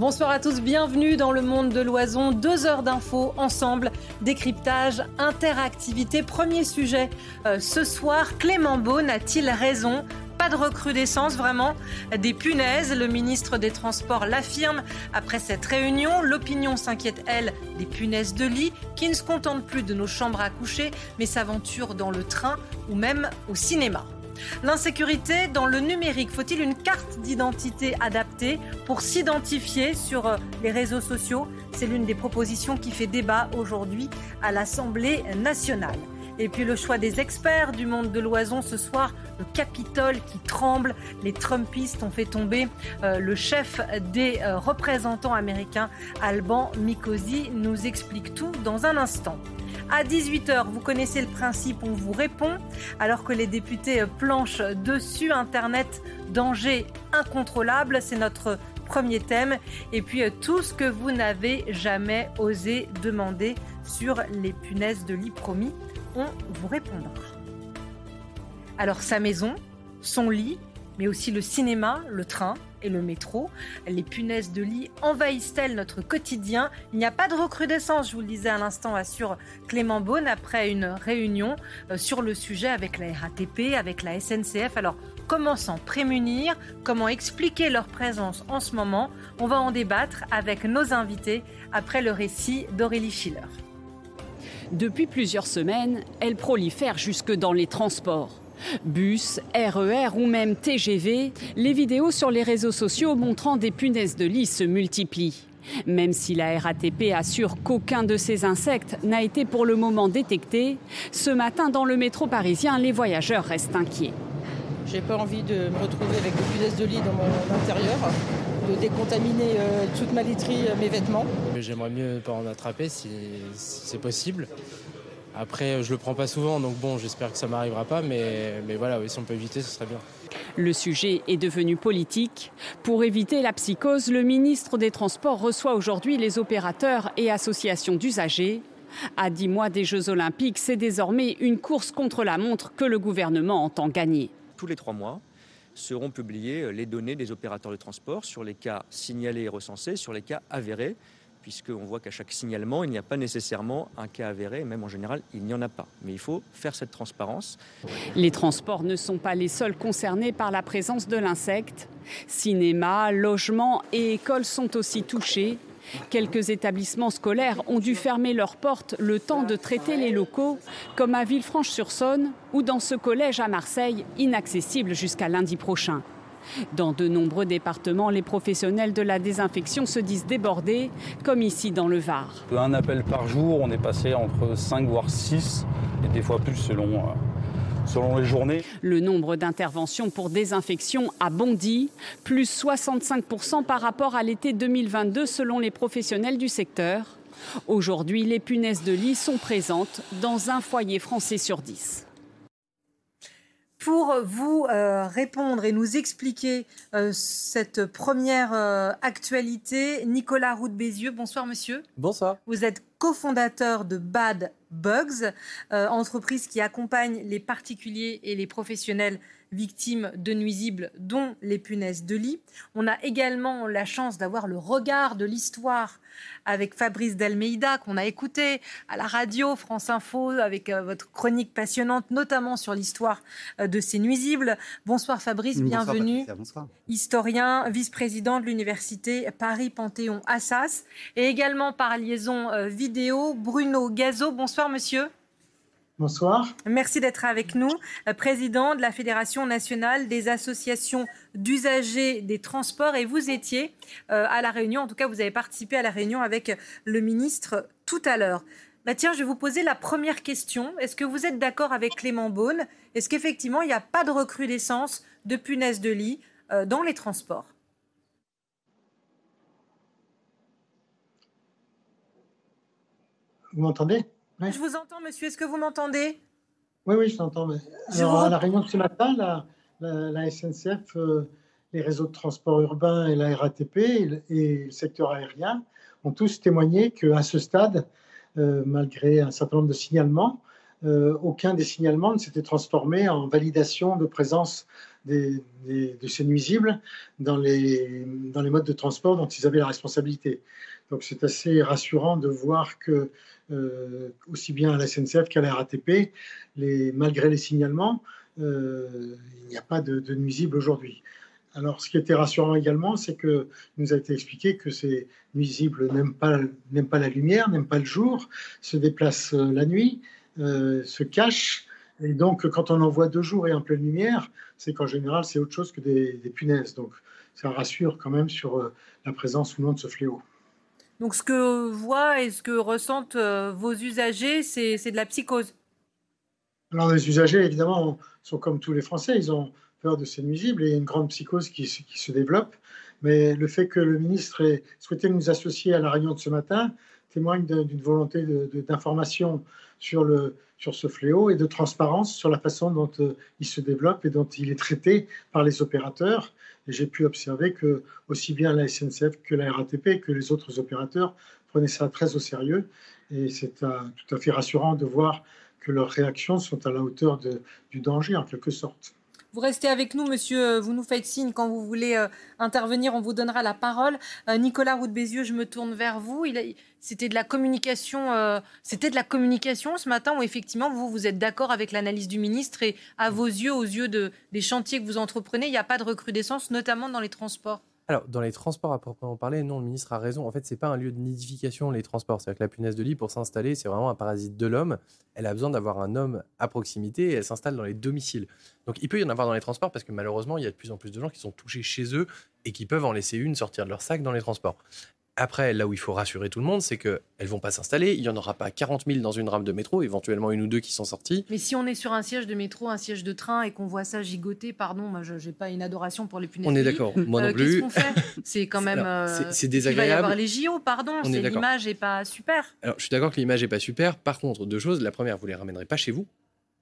Bonsoir à tous, bienvenue dans le monde de l'oison. Deux heures d'infos ensemble, décryptage, interactivité. Premier sujet euh, ce soir, Clément Beaune a-t-il raison? Pas de recrudescence vraiment des punaises. Le ministre des Transports l'affirme après cette réunion. L'opinion s'inquiète, elle, des punaises de lit qui ne se contentent plus de nos chambres à coucher mais s'aventurent dans le train ou même au cinéma. L'insécurité dans le numérique, faut-il une carte d'identité adaptée pour s'identifier sur euh, les réseaux sociaux? C'est l'une des propositions qui fait débat aujourd'hui à l'Assemblée nationale. Et puis le choix des experts du monde de l'oison ce soir, le Capitole qui tremble. Les Trumpistes ont fait tomber euh, le chef des euh, représentants américains, Alban Mikosi, nous explique tout dans un instant. À 18h, vous connaissez le principe, on vous répond, alors que les députés planchent dessus Internet, danger incontrôlable, c'est notre premier thème. Et puis euh, tout ce que vous n'avez jamais osé demander sur les punaises de lit promis, on vous répondra. Alors sa maison, son lit, mais aussi le cinéma, le train, et le métro. Les punaises de lit envahissent-elles notre quotidien? Il n'y a pas de recrudescence, je vous le disais à l'instant, assure Clément Beaune après une réunion euh, sur le sujet avec la RATP, avec la SNCF. Alors, comment s'en prémunir? Comment expliquer leur présence en ce moment? On va en débattre avec nos invités après le récit d'Aurélie Schiller. Depuis plusieurs semaines, elles prolifèrent jusque dans les transports. Bus, RER e ou même TGV, les vidéos sur les réseaux sociaux montrant des punaises de lit se multiplient. Même si la RATP assure qu'aucun de ces insectes n'a été pour le moment détecté, ce matin dans le métro parisien, les voyageurs restent inquiets. J'ai pas envie de me retrouver avec des punaises de lit dans mon intérieur, de décontaminer euh, toute ma literie, euh, mes vêtements. J'aimerais mieux ne pas en attraper si c'est possible. Après, je le prends pas souvent, donc bon, j'espère que ça m'arrivera pas, mais, mais voilà, si on peut éviter, ce serait bien. Le sujet est devenu politique. Pour éviter la psychose, le ministre des Transports reçoit aujourd'hui les opérateurs et associations d'usagers. À dix mois des Jeux Olympiques, c'est désormais une course contre la montre que le gouvernement entend gagner. Tous les trois mois seront publiées les données des opérateurs de transport sur les cas signalés et recensés, sur les cas avérés puisqu'on voit qu'à chaque signalement, il n'y a pas nécessairement un cas avéré, même en général, il n'y en a pas. Mais il faut faire cette transparence. Les transports ne sont pas les seuls concernés par la présence de l'insecte. Cinéma, logements et écoles sont aussi touchés. Quelques établissements scolaires ont dû fermer leurs portes le temps de traiter les locaux, comme à Villefranche-sur-Saône ou dans ce collège à Marseille, inaccessible jusqu'à lundi prochain. Dans de nombreux départements, les professionnels de la désinfection se disent débordés, comme ici dans le Var. Un appel par jour, on est passé entre 5 voire 6, et des fois plus selon, euh, selon les journées. Le nombre d'interventions pour désinfection a bondi, plus 65% par rapport à l'été 2022 selon les professionnels du secteur. Aujourd'hui, les punaises de lit sont présentes dans un foyer français sur 10 pour vous euh, répondre et nous expliquer euh, cette première euh, actualité. Nicolas Roux Bézieux, bonsoir monsieur. Bonsoir. Vous êtes cofondateur de Bad Bugs, entreprise qui accompagne les particuliers et les professionnels victimes de nuisibles, dont les punaises de lit. On a également la chance d'avoir le regard de l'histoire avec Fabrice Delmeida, qu'on a écouté à la radio France Info, avec euh, votre chronique passionnante, notamment sur l'histoire euh, de ces nuisibles. Bonsoir Fabrice, bienvenue. bonsoir. Historien, vice-président de l'université Paris-Panthéon-Assas, et également par liaison euh, vidéo, Bruno Gazo. Bonsoir monsieur. Bonsoir. Merci d'être avec nous. Euh, président de la Fédération nationale des associations d'usagers des transports et vous étiez euh, à la réunion, en tout cas vous avez participé à la réunion avec le ministre tout à l'heure. Bah tiens, je vais vous poser la première question. Est-ce que vous êtes d'accord avec Clément Beaune? Est-ce qu'effectivement il n'y a pas de recrudescence de punaises de lit euh, dans les transports? Vous m'entendez? Je vous entends, monsieur. Est-ce que vous m'entendez? Oui, oui, je t'entends. Alors, à la réunion de ce matin, la, la, SNCF, euh, les réseaux de transport urbain et la RATP et, le secteur aérien ont tous témoigné qu'à ce stade, euh, malgré un certain nombre de signalements, euh, aucun des signalements ne s'était transformé en validation de présence de ces nuisibles dans les, dans les modes de transport dont ils avaient la responsabilité. Donc c'est assez rassurant de voir que, euh, aussi bien à la SNCF qu'à la RATP, malgré les signalements, euh, il n'y a pas de, nuisibles aujourd'hui. Alors, ce qui était rassurant également, c'est que nous a été expliqué que ces nuisibles n'aiment pas, la lumière, n'aiment pas le jour, se déplacent la nuit, euh, se cachent. Et donc, quand on en voit deux jours et en pleine lumière, c'est qu'en général, c'est autre chose que des, punaises. Donc, ça rassure quand même sur euh, la présence ou non de ce fléau. Donc, ce que voient et ce que ressentent euh, vos usagers, c'est de la psychose Alors, les usagers, évidemment, sont comme tous les Français. Ils ont peur de ces nuisibles et une grande psychose qui, se développe. Mais le fait que le ministre ait souhaité nous associer à la réunion de ce matin témoigne d'une volonté d'information sur, sur ce fléau et de transparence sur la façon dont euh, il se développe et dont il est traité par les opérateurs. Et j'ai pu observer que aussi bien la SNCF que la RATP que les autres opérateurs prenaient ça très au sérieux. Et c'est euh, tout à fait rassurant de voir que leurs réactions sont à la hauteur du danger en quelque sorte. Vous restez avec nous, monsieur. Vous nous faites signe quand vous voulez euh, intervenir. On vous donnera la parole. Euh, Nicolas Roux Bézieux, je me tourne vers vous. C'était de la communication. Euh, c'était de la communication ce matin où effectivement vous vous êtes d'accord avec l'analyse du ministre et à vos yeux, aux yeux de, des chantiers que vous entreprenez, il n'y a pas de recrudescence, notamment dans les transports. Alors, dans les transports à proprement parler, non, le ministre a raison. En fait, c'est pas un lieu de nidification, les transports. C'est-à-dire que la punaise de lit, pour s'installer, c'est vraiment un parasite de l'homme. Elle a besoin d'avoir un homme à proximité et elle s'installe dans les domiciles. Donc, il peut y en avoir dans les transports parce que malheureusement, il y a de plus en plus de gens qui sont touchés chez eux et qui peuvent en laisser une sortir de leur sac dans les transports. Après, là où il faut rassurer tout le monde, c'est qu'elles ne vont pas s'installer. Il n'y en aura pas 40 000 dans une rame de métro, éventuellement une ou deux qui sont sorties. Mais si on est sur un siège de métro, un siège de train et qu'on voit ça gigoter, pardon, moi je n'ai pas une adoration pour les punaises. On est d'accord, moi non euh, plus. Qu'est-ce qu'on fait? C'est quand même. c'est désagréable. Il va y avoir les JO, pardon. L'image n'est pas super. Alors je suis d'accord que l'image n'est pas super. Par contre, deux choses. La première, vous ne les ramènerez pas chez vous.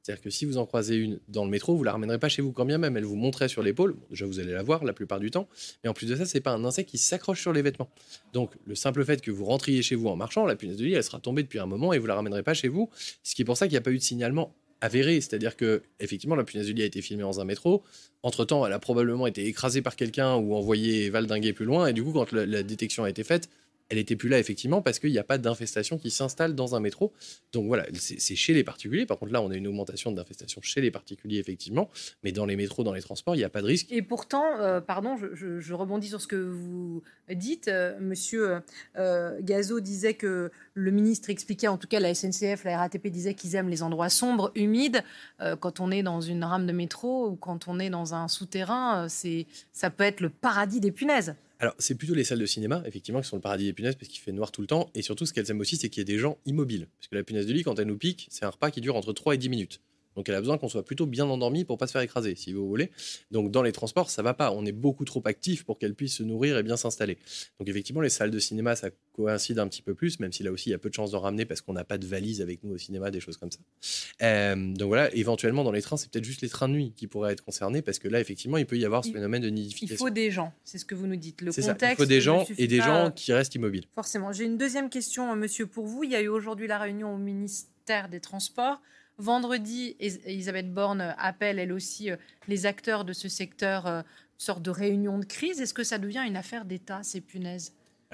C'est-à-dire que si vous en croisez une dans le métro, vous la ramènerez pas chez vous quand bien même elle vous montrait sur l'épaule. déjà, vous allez la voir la plupart du temps. Mais en plus de ça, c'est pas un insecte qui s'accroche sur les vêtements. Donc, le simple fait que vous rentriez chez vous en marchant, la punaise de lit, elle sera tombée depuis un moment et vous la ramènerez pas chez vous. Ce qui est pour ça qu'il n'y a pas eu de signalement avéré, c'est-à-dire que effectivement la punaise de lit a été filmée dans un métro. Entre temps, elle a probablement été écrasée par quelqu'un ou envoyée valdinguer plus loin. Et du coup, quand la détection a été faite, elle était plus là effectivement parce qu'il n'y a pas d'infestation qui s'installe dans un métro. Donc voilà, c'est chez les particuliers. Par contre, là, on a une augmentation d'infestation chez les particuliers effectivement, mais dans les métros, dans les transports, il n'y a pas de risque. Et pourtant, euh, pardon, je, rebondis sur ce que vous dites. Euh, monsieur euh, Gazo disait que le ministre expliquait, en tout cas la SNCF, la RATP disait qu'ils aiment les endroits sombres, humides. quand on est dans une rame de métro ou quand on est dans un souterrain, c'est ça peut être le paradis des punaises. Alors, c'est plutôt les salles de cinéma, effectivement, qui sont le paradis des punaises parce qu'il fait noir tout le temps. Et surtout, ce qu'elles aiment aussi, c'est qu'il y ait des gens immobiles. Parce que la punaise de lit, quand elle nous pique, c'est un repas qui dure entre 3 et 10 minutes. Donc elle a besoin qu'on soit plutôt bien endormi pour pas se faire écraser, si vous voulez. Donc dans les transports, ça va pas. On est beaucoup trop actif pour qu'elle puisse se nourrir et bien s'installer. Donc effectivement, les salles de cinéma, ça coïncide un petit peu plus, même si là aussi il y a peu de chances de ramener parce qu'on n'a pas de valise avec nous au cinéma, des choses comme ça. Euh, donc voilà, éventuellement dans les trains, c'est peut-être juste les trains de nuit qui pourraient être concernés parce que là, effectivement, il peut y avoir ce phénomène de nidification. Il faut des gens, c'est ce que vous nous dites. Le contexte. Ça. Il faut des gens et des gens qui restent immobiles. Forcément. J'ai une deuxième question, monsieur, pour vous. Il y a eu aujourd'hui la réunion au ministère des Transports. Vendredi, Elisabeth Borne appelle elle aussi euh, les acteurs de ce secteur, euh, sorte de réunion de crise. Est-ce que ça devient une affaire d'État, ces punaises?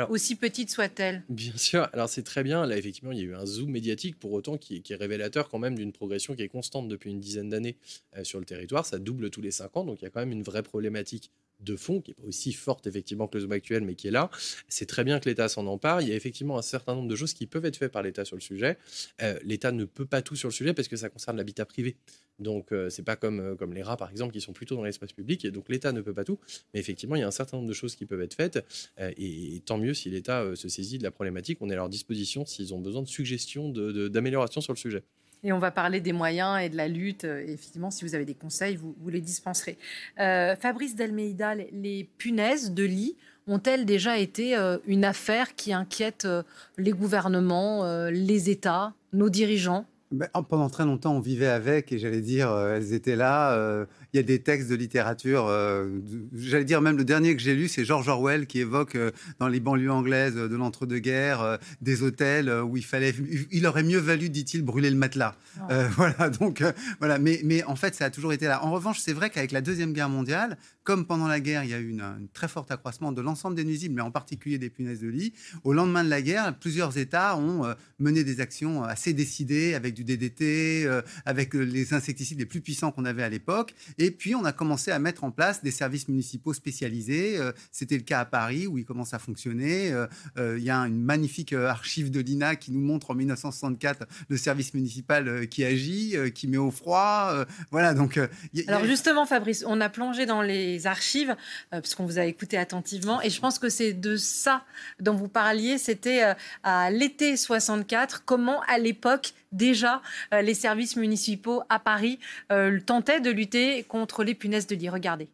Aussi petite soit-elle. Bien sûr, alors c'est très bien. Là, effectivement, il y a eu un zoom médiatique pour autant qui, est révélateur quand même d'une progression qui est constante depuis une dizaine d'années euh, sur le territoire. Ça double tous les cinq ans, donc il y a quand même une vraie problématique de fond, qui n'est pas aussi forte effectivement que le zoom actuel, mais qui est là. C'est très bien que l'État s'en empare. Il y a effectivement un certain nombre de choses qui peuvent être faites par l'État sur le sujet. Euh, L'État ne peut pas tout sur le sujet parce que ça concerne l'habitat privé. Donc euh, c'est pas comme, euh, comme les rats par exemple qui sont plutôt dans l'espace public et donc l'État ne peut pas tout. Mais effectivement il y a un certain nombre de choses qui peuvent être faites et, tant mieux si l'État se saisit de la problématique. On est à leur disposition s'ils ont besoin de suggestions, d'amélioration de, sur le sujet. Et on va parler des moyens et de la lutte. Et effectivement, si vous avez des conseils, vous, les dispenserez. Euh, Fabrice Delmeida, les punaises de lit ont-elles déjà été euh, une affaire qui inquiète euh, les gouvernements, les États, nos dirigeants? Ben, pendant très longtemps, on vivait avec et j'allais dire, euh, elles étaient là. Euh, il y a des textes de littérature, euh, j'allais dire même le dernier que j'ai lu, c'est George Orwell qui évoque dans les banlieues anglaises de l'entre-deux-guerres des hôtels où il fallait, il aurait mieux valu, dit-il, brûler le matelas. Voilà, donc voilà. Mais, mais en fait, ça a toujours été là. En revanche, c'est vrai qu'avec la deuxième guerre mondiale, comme pendant la guerre, il y a eu un très fort accroissement de l'ensemble des nuisibles, mais en particulier des punaises de lit. Au lendemain de la guerre, plusieurs États ont mené des actions assez décidées avec du DDT, euh, avec les insecticides les plus puissants qu'on avait à l'époque. Et puis, on a commencé à mettre en place des services municipaux spécialisés. Euh, c'était le cas à Paris, où ils commencent à fonctionner. Euh, il y a une magnifique archive de l'INA qui nous montre en 1964 le service municipal qui agit, qui met au froid. voilà, donc... Alors justement, Fabrice, on a plongé dans les archives, puisqu'on vous a écouté attentivement, et je pense que c'est de ça dont vous parliez, c'était à l'été 64, comment à l'époque déjà euh, les services municipaux à Paris euh, tentaient de lutter contre les punaises de lit. Regardez.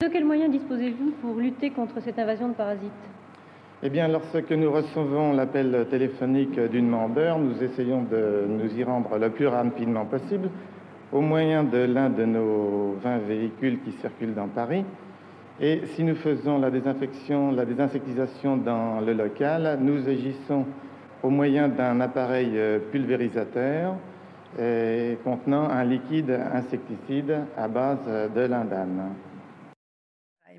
De quels moyens disposez-vous pour lutter contre cette invasion de parasites? Eh bien, lorsque nous recevons l'appel téléphonique d'une membre, nous essayons de nous y rendre le plus rapidement possible au moyen de l'un de nos 20 véhicules qui circulent dans Paris. Et si nous faisons la désinfection, la désinsectisation dans le local, nous agissons au moyen d'un appareil euh, pulvérisateur euh, contenant un liquide insecticide à base de l'indane.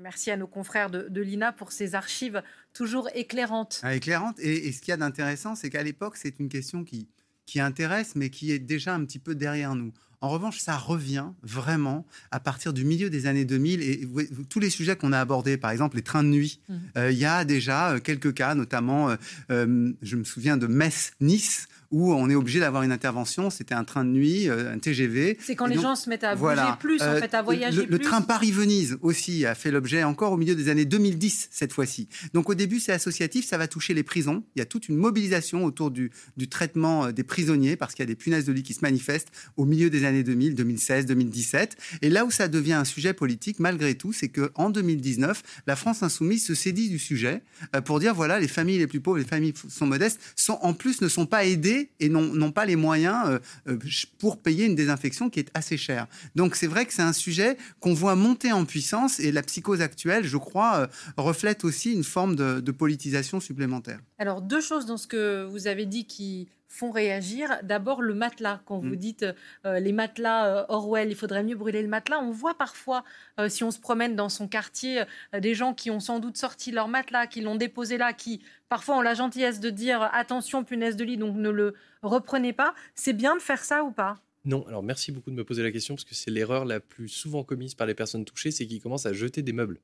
merci à nos confrères de, l'INA pour ces archives toujours éclairantes. Ah, éclairantes. Et, ce qu'il y a d'intéressant, c'est qu'à l'époque, c'est une question qui, qui intéresse, mais qui est déjà un petit peu derrière nous. En revanche, ça revient vraiment à partir du milieu des années 2000 et tous les sujets qu'on a abordés, par exemple les trains de nuit, mmh. euh, il y a déjà euh, quelques cas, notamment, euh, je me souviens de Metz-Nice, où on est obligé d'avoir une intervention. C'était un train de nuit, euh, un TGV. C'est quand les gens se mettent à bouger plus, en euh, fait, à voyager le, plus. Le train Paris-Venise aussi a fait l'objet encore au milieu des années 2010 cette fois-ci. Donc au début c'est associatif, ça va toucher les prisons. Il y a toute une mobilisation autour du, du traitement euh, des prisonniers parce qu'il y a des punaises de lit qui se manifestent au milieu des années 2000, 2016, 2017. Et là où ça devient un sujet politique malgré tout, c'est que en 2019, la France insoumise se sédit du sujet pour dire voilà les familles les plus pauvres, les familles sont modestes, sont en plus ne sont pas aidées et n'ont pas les moyens euh, euh, pour payer une désinfection qui est assez chère. Donc c'est vrai que c'est un sujet qu'on voit monter en puissance et la psychose actuelle, je crois, euh, reflète aussi une forme de politisation supplémentaire. Alors deux choses dans ce que vous avez dit qui font réagir. D'abord, le matelas. Quand vous mm. dites euh, les matelas euh, Orwell, il faudrait mieux brûler le matelas. On voit parfois, euh, si on se promène dans son quartier, des gens qui ont sans doute sorti leur matelas, qui l'ont déposé là, qui parfois ont la gentillesse de dire attention, punaise de lit, donc ne le reprenez pas. C'est bien de faire ça ou pas? Non, alors merci beaucoup de me poser la question parce que c'est l'erreur la plus souvent commise par les personnes touchées, c'est qu'ils commencent à jeter des meubles,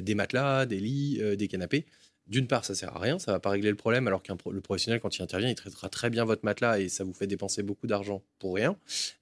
des matelas, des lits, des canapés d'une part, ça sert à rien, ça va pas régler le problème, alors que le professionnel, quand il intervient, il traitera très bien votre matelas et ça vous fait dépenser beaucoup d'argent pour rien.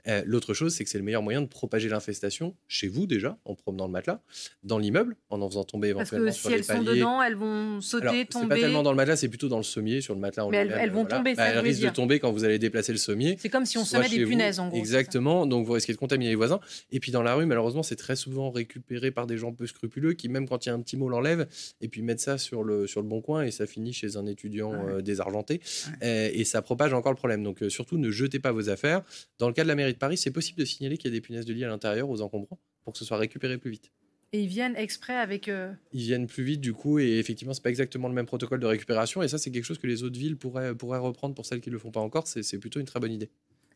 Euh, l'autre chose, c'est que c'est le meilleur moyen de propager l'infestation chez vous déjà, en promenant le matelas, dans l'immeuble, en en faisant tomber éventuellement Parce que si elles sont dedans, elles vont sauter, tomber. C'est pas tellement dans le matelas, c'est plutôt dans le sommier, sur le matelas. Mais elles, vont tomber, ça bah, Elles risquent de tomber quand vous allez déplacer le sommier. C'est comme si on semait des punaises, en gros. Exactement, donc vous risquez de contaminer les voisins. Et puis dans la rue, malheureusement, c'est très souvent récupéré par des gens peu scrupuleux qui, même quand il y a un petit mot, l'enlèvent et puis mettent ça sur le, sur le bon coin et ça finit chez un étudiant euh, désargenté. Et, ça propage encore le problème. Donc euh, surtout, ne jetez pas vos affaires. Dans le cas de la mairie de Paris, c'est possible de signaler qu'il y a des punaises de lit à l'intérieur aux encombrants pour que ce soit récupéré plus vite. Et ils viennent exprès avec. Euh, ils viennent plus vite du coup, et effectivement, c'est pas exactement le même protocole de récupération. Et ça, c'est quelque chose que les autres villes pourraient, pourraient reprendre pour celles qui ne le font pas encore. C'est plutôt une très bonne idée.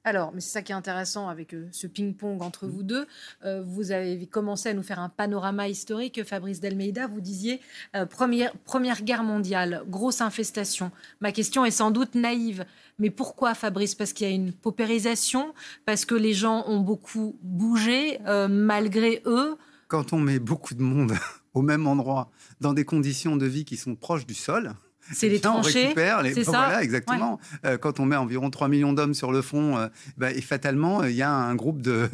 Alors, mais c'est ça qui est intéressant avec euh, ce ping-pong entre vous deux. Euh, vous avez commencé à nous faire un panorama historique. Fabrice Delmeida, vous disiez euh, première, première guerre mondiale, grosse infestation. Ma question est sans doute naïve, mais pourquoi Fabrice? Parce qu'il y a une paupérisation, parce que les gens ont beaucoup bougé malgré eux? Quand on met beaucoup de monde au même endroit, dans des conditions de vie qui sont proches du sol, c'est les tranchées. On récupère les. Voilà, exactement. Euh, quand on met environ 3 millions d'hommes sur le front, euh, bah, et fatalement, il y a un groupe de,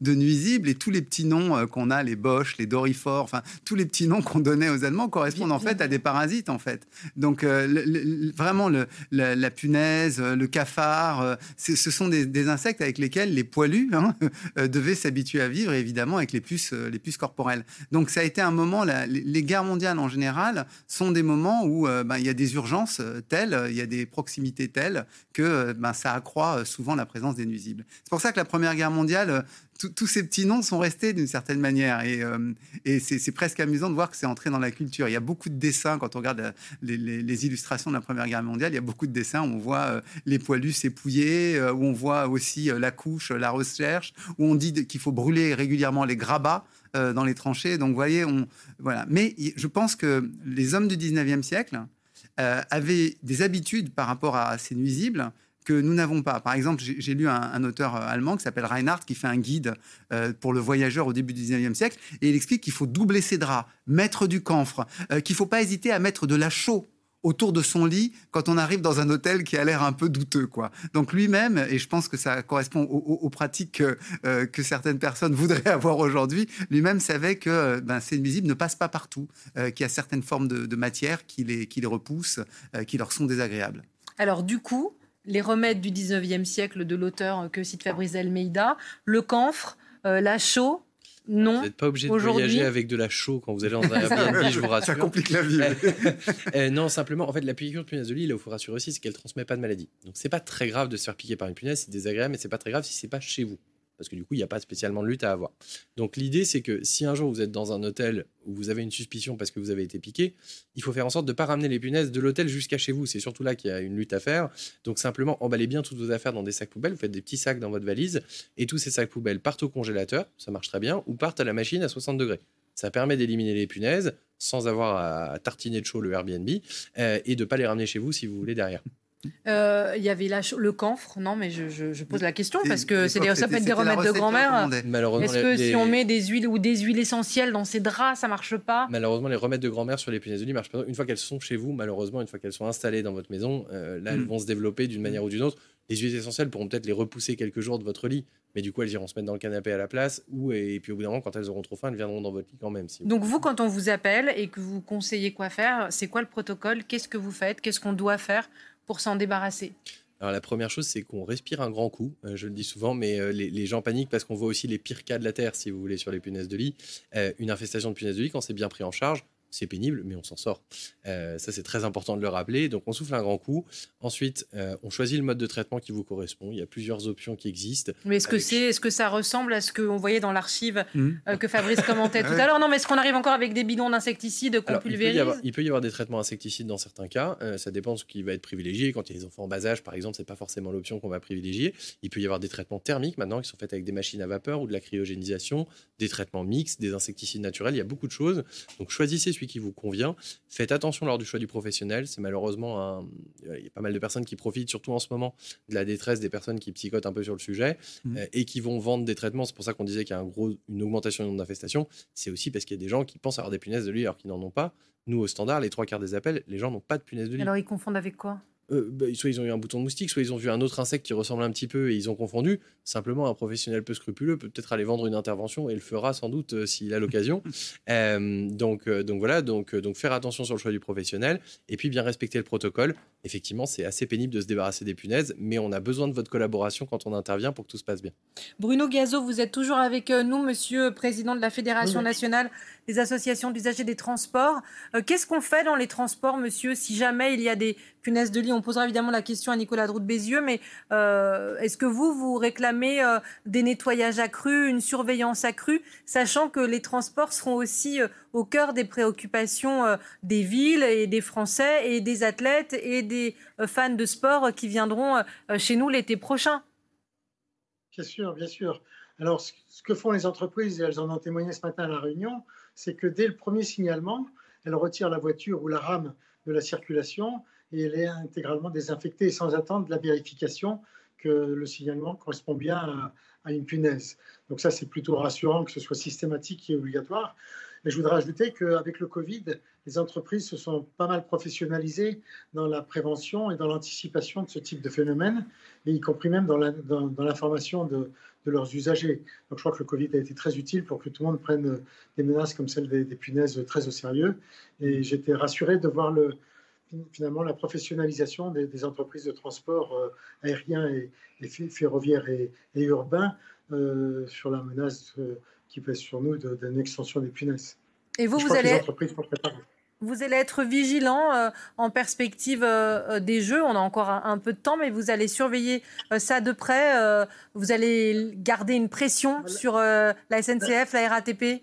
de, nuisibles et tous les petits noms euh, qu'on a, les Bosch, les Dorifort, enfin, tous les petits noms qu'on donnait aux Allemands correspondent en fait à des parasites, en fait. Donc, vraiment, le, la, punaise, le cafard, ce sont des, insectes avec lesquels les poilus hein, devaient s'habituer à vivre, évidemment, avec les puces, les puces corporelles. Donc, ça a été un moment, les guerres mondiales en général sont des moments où ben, il y a des urgences telles, il y a des proximités telles que ben, ça accroît souvent la présence des nuisibles. C'est pour ça que la Première Guerre mondiale, tous ces petits noms sont restés d'une certaine manière. Et, c'est presque amusant de voir que c'est entré dans la culture. Il y a beaucoup de dessins, quand on regarde les, les, illustrations de la Première Guerre mondiale, il y a beaucoup de dessins où on voit les poilus s'épouiller, où on voit aussi la couche, la recherche, où on dit qu'il faut brûler régulièrement les grabats euh, dans les tranchées. Donc, voyez, on, voilà. Mais je pense que les hommes du 19e siècle euh, avaient des habitudes par rapport à ces nuisibles que nous n'avons pas. Par exemple, j'ai lu un, auteur euh, allemand qui s'appelle Reinhardt, qui fait un guide pour le voyageur au début du 19e siècle, et il explique qu'il faut doubler ses draps, mettre du camphre, qu'il ne faut pas hésiter à mettre de la chaux autour de son lit quand on arrive dans un hôtel qui a l'air un peu douteux. Quoi. Donc lui-même, et je pense que ça correspond aux, pratiques que, euh, certaines personnes voudraient avoir aujourd'hui, lui-même savait que euh, ben, ces nuisibles ne passent pas partout, euh, qu'il y a certaines formes de, matière qui les, qui les repoussent, qui leur sont désagréables. Alors du coup, les remèdes du 19e siècle de l'auteur que cite Fabrice Almeida, le camphre, la chaux, non. Vous n'êtes pas obligé de voyager avec de la chaux quand vous allez dans un Airbnb, je vous rassure. Ça complique la vie. Euh, non, simplement, en fait, la piqûre de punaise de lit, là où il faut rassurer aussi, c'est qu'elle ne transmet pas de maladie. Donc, c'est pas très grave de se faire piquer par une punaise, c'est désagréable, mais c'est pas très grave si c'est pas chez vous parce que du coup, il n'y a pas spécialement de lutte à avoir. Donc l'idée, c'est que si un jour vous êtes dans un hôtel où vous avez une suspicion parce que vous avez été piqué, il faut faire en sorte de ne pas ramener les punaises de l'hôtel jusqu'à chez vous. C'est surtout là qu'il y a une lutte à faire. Donc simplement, emballez bien toutes vos affaires dans des sacs poubelles, vous faites des petits sacs dans votre valise, et tous ces sacs poubelles partent au congélateur, ça marche très bien, ou partent à la machine à 60 degrés. Ça permet d'éliminer les punaises sans avoir à tartiner de chaud le Airbnb euh, et de ne pas les ramener chez vous si vous voulez derrière. Euh, il y avait le camphre, non, mais je, pose la question parce que c'est ça peut être des remèdes de grand-mère. Est-ce que si on met des huiles ou des huiles essentielles dans ces draps, ça marche pas? Malheureusement, les remèdes de grand-mère sur les punaises de lit marchent pas. Une fois qu'elles sont chez vous, malheureusement, une fois qu'elles sont installées dans votre maison, euh, là, elles hmm. vont se développer d'une manière ou d'une autre. Les huiles essentielles pourront peut-être les repousser quelques jours de votre lit, mais du coup, elles iront se mettre dans le canapé à la place. Ou, et, puis au bout d'un moment, quand elles auront trop faim, elles viendront dans votre lit quand même. Donc vous, quand on vous appelle et que vous conseillez quoi faire, c'est quoi le protocole? Qu'est-ce que vous faites? Qu'est-ce qu'on doit faire? Pour s'en débarrasser alors la première chose, c'est qu'on respire un grand coup. Euh, je le dis souvent, mais euh, les, gens paniquent parce qu'on voit aussi les pires cas de la Terre, si vous voulez, sur les punaises de lit. Euh, une infestation de punaises de lit, quand c'est bien pris en charge, c'est pénible, mais on s'en sort. Euh, ça, c'est très important de le rappeler. Donc, on souffle un grand coup. Ensuite, euh, on choisit le mode de traitement qui vous correspond. Il y a plusieurs options qui existent. Mais est-ce que, c'est, est-ce que ça ressemble à ce qu'on voyait dans l'archive mmh. euh, que Fabrice commentait tout à l'heure? Non, mais est-ce qu'on arrive encore avec des bidons d'insecticides qu'on pulvérise? il, peut y avoir des traitements insecticides dans certains cas. ça dépend de ce qui va être privilégié. Quand il y a des enfants en bas âge, par exemple, c'est pas forcément l'option qu'on va privilégier. Il peut y avoir des traitements thermiques maintenant qui sont faits avec des machines à vapeur ou de la cryogénisation, des traitements mixtes, des insecticides naturels. Il y a beaucoup de choses. Donc, choisissez celui qui vous convient. Faites attention lors du choix du professionnel. C'est malheureusement un... il y a pas mal de personnes qui profitent, surtout en ce moment, de la détresse des personnes qui psychotent un peu sur le sujet mmh. euh, et qui vont vendre des traitements. C'est pour ça qu'on disait qu'il y a un gros, une augmentation du nombre d'infestations. C'est aussi parce qu'il y a des gens qui pensent avoir des punaises de lit alors qu'ils n'en ont pas. Nous, au standard, les trois quarts des appels, les gens n'ont pas de punaises de lit. Alors ils confondent avec quoi? Euh, bah, soit ils ont eu un bouton de moustique, soit ils ont vu un autre insecte qui ressemble un petit peu et ils ont confondu. Simplement, un professionnel peu scrupuleux peut peut-être aller vendre une intervention et le fera sans doute euh, s'il a l'occasion. Euh, donc, donc voilà, donc, donc faire attention sur le choix du professionnel et puis bien respecter le protocole. Effectivement, c'est assez pénible de se débarrasser des punaises, mais on a besoin de votre collaboration quand on intervient pour que tout se passe bien. Bruno Gazo, vous êtes toujours avec nous, monsieur président de la Fédération nationale des associations d'usagers des transports. Qu'est-ce qu'on fait dans les transports, monsieur, si jamais il y a des punaises de lit On posera évidemment la question à Nicolas Drout-Bézieux, mais euh, est-ce que vous, vous réclamez euh, des nettoyages accrus, une surveillance accrue, sachant que les transports seront aussi euh, au cœur des préoccupations des villes et des Français et des athlètes et des fans de sport qui viendront chez nous l'été prochain? Bien sûr, bien sûr. Alors, ce que font les entreprises, et elles en ont témoigné ce matin à la réunion, c'est que dès le premier signalement, elles retirent la voiture ou la rame de la circulation et elle est intégralement désinfectée sans attendre la vérification que le signalement correspond bien à, une punaise. Donc ça, c'est plutôt rassurant que ce soit systématique et obligatoire. Mais je voudrais ajouter qu'avec le Covid, les entreprises se sont pas mal professionnalisées dans la prévention et dans l'anticipation de ce type de phénomène, et y compris même dans l'information de, de, leurs usagers. Donc je crois que le Covid a été très utile pour que tout le monde prenne des menaces comme celle des, des punaises très au sérieux. Et j'étais rassuré de voir le, finalement la professionnalisation des, entreprises de transport euh, aérien et, ferroviaire et, urbain euh, sur la menace euh, qui pèse sur nous d'une extension des punaises. Et vous, vous allez, Vous allez être vigilant en perspective des Jeux. On a encore un, peu de temps, mais vous allez surveiller ça de près. vous allez garder une pression sur la SNCF, la RATP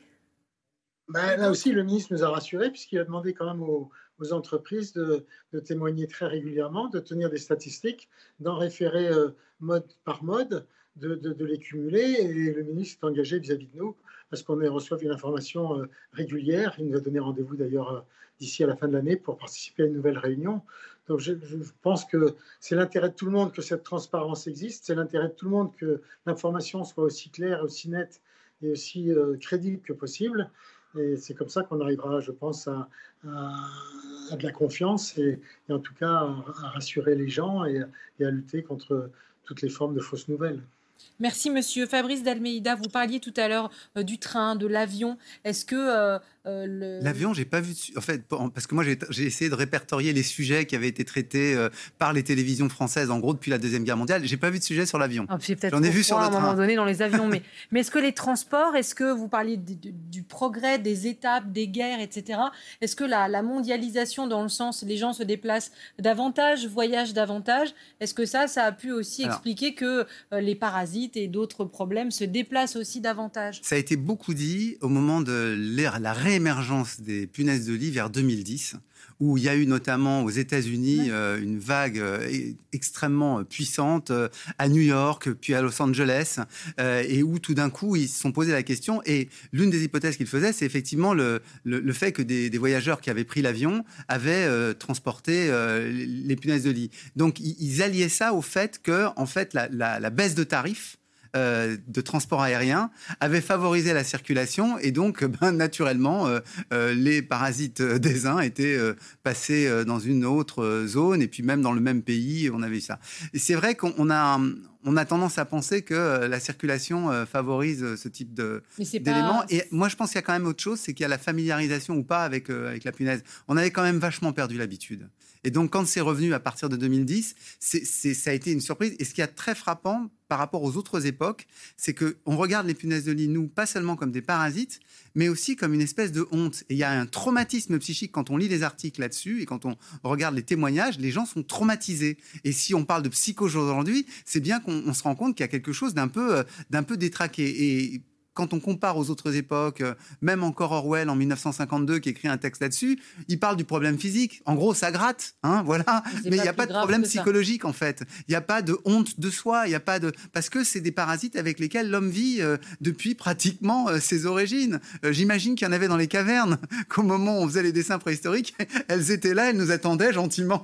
ben, Là aussi, le ministre nous a rassurés, puisqu'il a demandé quand même aux, entreprises de, témoigner très régulièrement, de tenir des statistiques, d'en référer mode par mode, de, les cumuler. Et le ministre est engagé vis-à-vis de nous parce qu'on reçoit une information euh, régulière. Il nous a donné rendez-vous d'ailleurs euh, d'ici à la fin de l'année pour participer à une nouvelle réunion. Donc je, pense que c'est l'intérêt de tout le monde que cette transparence existe, c'est l'intérêt de tout le monde que l'information soit aussi claire, aussi nette et aussi euh, crédible que possible. Et c'est comme ça qu'on arrivera, je pense, à, de la confiance et, en tout cas à, rassurer les gens et à lutter contre toutes les formes de fausses nouvelles. Merci, monsieur. Fabrice Dalmeida, vous parliez tout à l'heure euh, du train, de l'avion. Est-ce que euh, euh, le... L'avion, j'ai pas vu. En fait, parce que moi, j'ai essayé de répertorier les sujets qui avaient été traités par les télévisions françaises, en gros, depuis la Deuxième Guerre mondiale. J'ai pas vu de sujet sur l'avion. Ah, J'en ai vu sur le train. À un moment donné, dans les avions. mais mais est-ce que les transports, est-ce que vous parliez du, progrès, des étapes, des guerres, etc. Est-ce que la, la, mondialisation, dans le sens les gens se déplacent davantage, voyagent davantage, est-ce que ça, ça a pu aussi expliquer que les parasites et d'autres problèmes se déplacent aussi davantage. Ça a été beaucoup dit au moment de la réémergence des punaises de lit vers 2010 où il y a eu notamment aux États-Unis euh, une vague euh, extrêmement puissante euh, à New York, puis à Los Angeles, et où tout d'un coup ils se sont posé la question. Et l'une des hypothèses qu'ils faisaient, c'est effectivement le, le, fait que des, voyageurs qui avaient pris l'avion avaient transporté les punaises de lit. Donc ils alliaient ça au fait que, en fait, la, la baisse de tarifs euh, de transport aérien avait favorisé la circulation et donc ben, naturellement euh, euh, les parasites des uns étaient passés dans une autre zone et puis même dans le même pays on avait ça. Et c'est vrai qu'on a on a tendance à penser que la circulation favorise ce type d'éléments. Et moi, je pense qu'il y a quand même autre chose, c'est qu'il y a la familiarisation ou pas avec, avec la punaise. On avait quand même vachement perdu l'habitude. Et donc, quand c'est revenu à partir de 2010, c'est, ça a été une surprise. Et ce qui est très frappant par rapport aux autres époques, c'est qu'on regarde les punaises de lit, nous, pas seulement comme des parasites, mais aussi comme une espèce de honte. Et il y a un traumatisme psychique quand on lit les articles là-dessus et quand on regarde les témoignages, les gens sont traumatisés. Et si on parle de psychose aujourd'hui, c'est bien qu'on se rend compte qu'il y a quelque chose d'un peu, euh, d'un peu détraqué. Et quand on compare aux autres époques, euh, même encore Orwell en 1952 qui écrit un texte là-dessus, il parle du problème physique. En gros, ça gratte, hein, voilà. Mais il n'y a pas de problème psychologique en fait. Il n'y a pas de honte de soi. Il y a pas de parce que c'est des parasites avec lesquels l'homme vit euh, depuis pratiquement euh, ses origines. J'imagine qu'il y en avait dans les cavernes qu'au moment où on faisait les dessins préhistoriques, elles étaient là, elles nous attendaient gentiment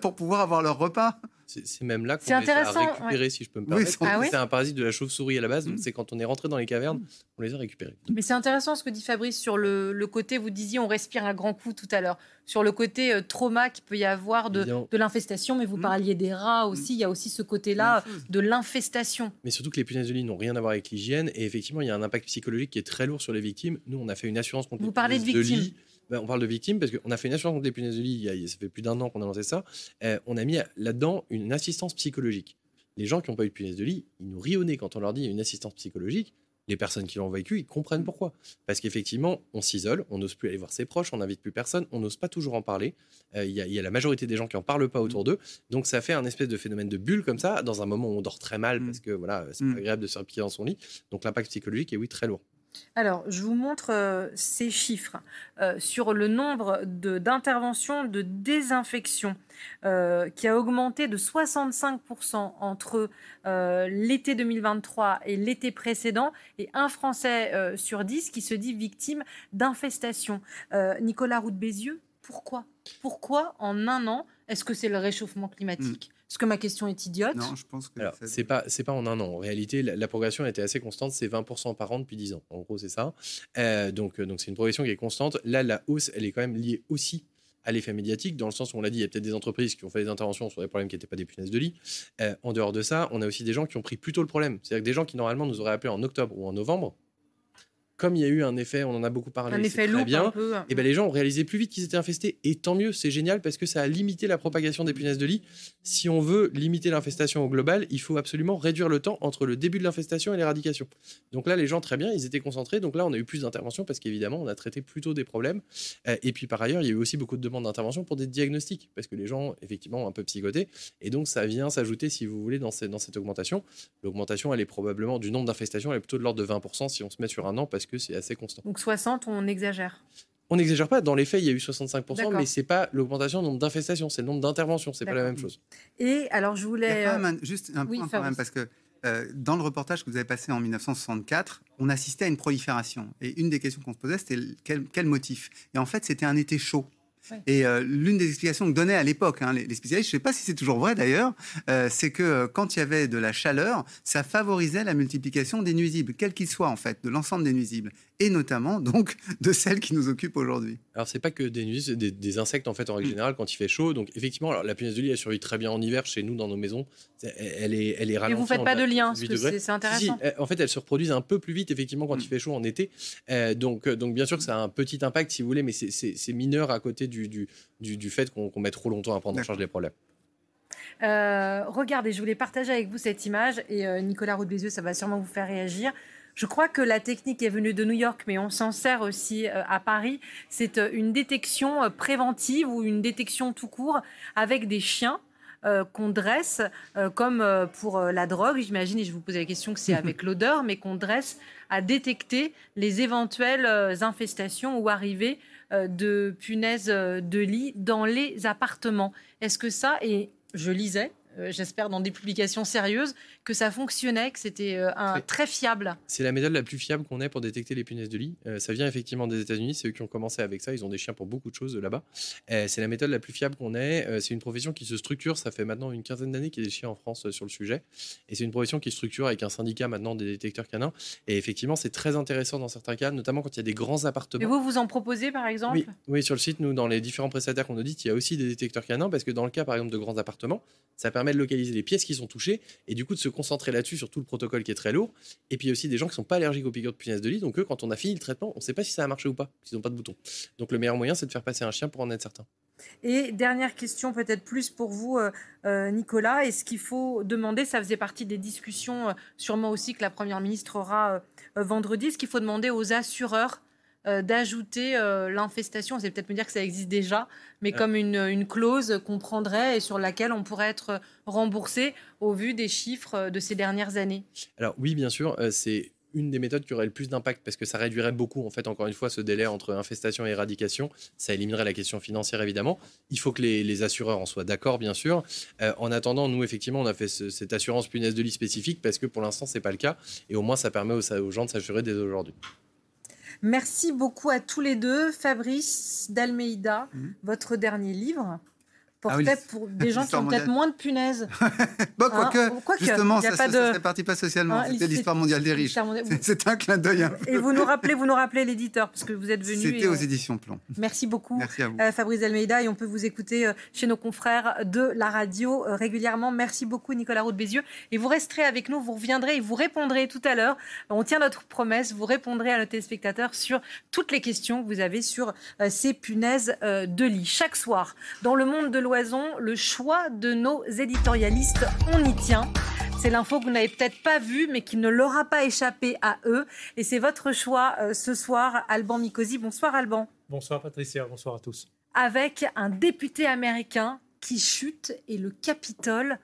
pour pouvoir avoir leur repas. C'est même là qu'on les a récupérés, si je peux me permettre. Ah c'est un parasite de la chauve-souris à la base, donc mm. c'est quand on est rentré dans les cavernes, on les a récupérés. Mais c'est intéressant ce que dit Fabrice sur le, côté, vous disiez, on respire un grand coup tout à l'heure, sur le côté euh, trauma qu'il peut y avoir de, de l'infestation, mais vous mm. parliez des rats aussi, il y a aussi ce côté-là de l'infestation. Mais surtout que les punaises de lit n'ont rien à voir avec l'hygiène, et effectivement, il y a un impact psychologique qui est très lourd sur les victimes. Nous, on a fait une assurance contre vous parlez de victimes. Ben, on parle de victimes parce qu'on a fait une assurance contre les punaises de lit, il y a, ça fait plus d'un an qu'on a lancé ça. Euh, on a mis là-dedans une assistance psychologique. Les gens qui n'ont pas eu de punaises de lit, ils nous rient au nez quand on leur dit une assistance psychologique. Les personnes qui l'ont vécu, ils comprennent pourquoi. Parce qu'effectivement, on s'isole, on n'ose plus aller voir ses proches, on n'invite plus personne, on n'ose pas toujours en parler. Euh, il y, a la majorité des gens qui n'en parlent pas autour d'eux. Donc ça fait un espèce de phénomène de bulle comme ça, dans un moment où on dort très mal, mmh. parce que voilà, c'est mmh. agréable de se replier dans son lit. Donc l'impact psychologique est oui très lourd. Alors, je vous montre euh, ces chiffres euh, sur le nombre d'interventions de, désinfection euh, qui a augmenté de 65% entre l'été 2023 et l'été précédent, et un Français sur dix qui se dit victime d'infestation. Nicolas Roux Bézieux, pourquoi? Pourquoi en un an Est-ce que c'est le réchauffement climatique? Est-ce que ma question est idiote Non, je pense que. c'est pas, c'est pas en un an. En réalité, la, progression a été assez constante. C'est 20% par an depuis 10 ans. En gros, c'est ça. Euh, donc, euh, donc, c'est une progression qui est constante. Là, la hausse, elle est quand même liée aussi à l'effet médiatique, dans le sens où on l'a dit, il y a peut-être des entreprises qui ont fait des interventions sur des problèmes qui n'étaient pas des punaises de lit. Euh, en dehors de ça, on a aussi des gens qui ont pris plutôt le problème. C'est-à-dire que des gens qui normalement nous auraient appelé en octobre ou en novembre comme il y a eu un effet, on en a beaucoup parlé, Un effet très bien. un peu. Et ben les gens ont réalisé plus vite qu'ils étaient infestés et tant mieux, c'est génial parce que ça a limité la propagation des punaises de lit. Si on veut limiter l'infestation au global, il faut absolument réduire le temps entre le début de l'infestation et l'éradication. Donc là, les gens très bien, ils étaient concentrés. Donc là, on a eu plus d'interventions parce qu'évidemment, on a traité plutôt des problèmes. Euh, et puis par ailleurs, il y a eu aussi beaucoup de demandes d'intervention pour des diagnostics parce que les gens effectivement ont un peu psychoté et donc ça vient s'ajouter, si vous voulez, dans cette, dans cette augmentation. L'augmentation, elle est probablement du nombre d'infestations, elle est plutôt de l'ordre de 20% si on se met sur un an parce que c'est assez constant. Donc 60, on exagère. On n'exagère pas, dans les faits, il y a eu 65%, D'accord. mais c'est pas l'augmentation du nombre d'infestations, c'est le nombre d'interventions, c'est pas la même chose. Et alors, je Il y voulais. a quand euh, même un- juste un oui, point quand même, parce que euh, dans le reportage que vous avez passé en 1964, on assistait à une prolifération. Et une des questions qu'on se posait, c'était quel motif? Et en fait, c'était un été chaud. Ouais. Et euh, l'une des explications que donnaient à l'époque hein, les, les spécialistes, je ne sais pas si c'est toujours vrai d'ailleurs, euh, c'est que euh, quand il y avait de la chaleur, ça favorisait la multiplication des nuisibles, quels qu'ils soient en fait, de l'ensemble des nuisibles, et notamment donc de celles qui nous occupent aujourd'hui. Alors, c'est pas que des nuisibles, c'est des, des insectes en fait en règle générale quand il fait chaud. Donc, effectivement, alors, la punaise de lit, elle survit très bien en hiver chez nous dans nos maisons. Elle est, elle est Et ralentie. vous faites pas de lien, 18 parce que degrés. c'est- Si, si, intéressant. euh, en fait, elles se reproduisent un peu plus vite effectivement quand il fait chaud en été. Euh, donc, donc, bien sûr que ça a un petit impact si vous voulez, mais c'est mineur à côté du, du, du, du fait qu'on met trop longtemps à prendre en charge les problèmes. Euh, regardez, je voulais partager avec vous cette image et euh, Nicolas Roux de Bézieux, ça va sûrement vous faire réagir. Je crois que la technique est venue de New York, mais on s'en sert aussi euh, à Paris. C'est euh, une détection euh, préventive ou une détection tout court avec des chiens. euh, qu'on dresse euh, comme euh, pour euh, la drogue, j'imagine, et je vous posais la question que c'est avec l'odeur, mais qu'on dresse à détecter les éventuelles euh, infestations ou arrivées euh, de punaises euh, de lit dans les appartements. Est-ce que ça, et je lisais, euh, j'espère dans des publications sérieuses, que ça fonctionnait, que c'était euh, un, très fiable C'est la méthode la plus fiable qu'on ait pour détecter les punaises de lit. Euh, ça vient effectivement des États-Unis, c'est eux qui ont commencé avec ça. Ils ont des chiens pour beaucoup de choses euh, là-bas. Euh, c'est la méthode la plus fiable qu'on ait. Euh, c'est une profession qui se structure. Ça fait maintenant une quinzaine d'années qu'il y a des chiens en France sur le sujet. Et c'est une profession qui se structure avec un syndicat maintenant des détecteurs canins. Et effectivement, c'est très intéressant dans certains cas, notamment quand il y a des grands appartements. Et vous, vous en proposez par exemple? Oui, oui, sur le site, nous, dans les différents prestataires qu'on audite, il y a aussi des détecteurs canins parce que dans le cas, par exemple, de grands appartements, ça permet de localiser les pièces qui sont touchées et du coup de se concentrer là-dessus sur tout le protocole qui est très lourd. Et puis il y a aussi des gens qui sont pas allergiques aux piqûres de punaises de lit, donc eux, quand on a fini le traitement, on ne sait pas si ça a marché ou pas, qu'ils n'ont pas de bouton. Donc le meilleur moyen, c'est de faire passer un chien pour en être certain. Et dernière question, peut-être plus pour vous, euh, euh, Nicolas. Est-ce qu'il faut demander, ça faisait partie des discussions, euh, sûrement aussi que la Première ministre aura vendredi, est-ce qu'il faut demander aux assureurs euh, d'ajouter euh, l'infestation allez peut-être me dire que ça existe déjà, mais comme une, une clause qu'on prendrait et sur laquelle on pourrait être remboursé au vu des chiffres euh, de ces dernières années. Alors oui, bien sûr, euh, c'est une des méthodes qui aurait le plus d'impact parce que ça réduirait beaucoup, en fait, encore une fois, ce délai entre infestation et éradication. Ça éliminerait la question financière, évidemment. Il faut que les, les assureurs en soient d'accord, bien sûr. En attendant, nous, effectivement, on a fait ce- cette assurance punaise de lit spécifique parce que pour l'instant, c'est pas le cas. Et au moins, ça permet aux, aux gens de s'assurer dès aujourd'hui. Merci beaucoup à tous les deux. Fabrice d'Almeida, votre dernier livre Ah oui, pour des gens qui ont peut-être moins de punaises. Bon, Hein, quoique, quoique, justement, y a ça, pas ça, ça de- serait parti pas socialement. Hein, C'était l'histoire mondiale des riches. mondiale- C'est- un clin d'œil. Et vous nous rappelez, vous nous rappelez l'éditeur parce que vous êtes venu. C'était et, aux euh, éditions Plomb. Merci beaucoup, Merci à vous. euh, Fabrice Almeida, et on peut vous écouter euh, chez nos confrères de la radio euh, régulièrement. Merci beaucoup, Nicolas Roux de Bézieux. Et vous resterez avec nous, vous reviendrez et vous répondrez tout à l'heure. On tient notre promesse, vous répondrez à nos téléspectateurs sur toutes les questions que vous avez sur euh, ces punaises euh, de lit. Chaque soir, dans le monde de l'oison, le choix de nos éditorialistes, on y tient. C'est l'info que vous n'avez peut-être pas vue, mais qui ne leur a pas échappé à eux. Et c'est votre choix euh, ce soir, Alban Mikosi. Bonsoir, Alban Bonsoir Patricia, bonsoir à tous. avec un député américain qui chute et le Capitole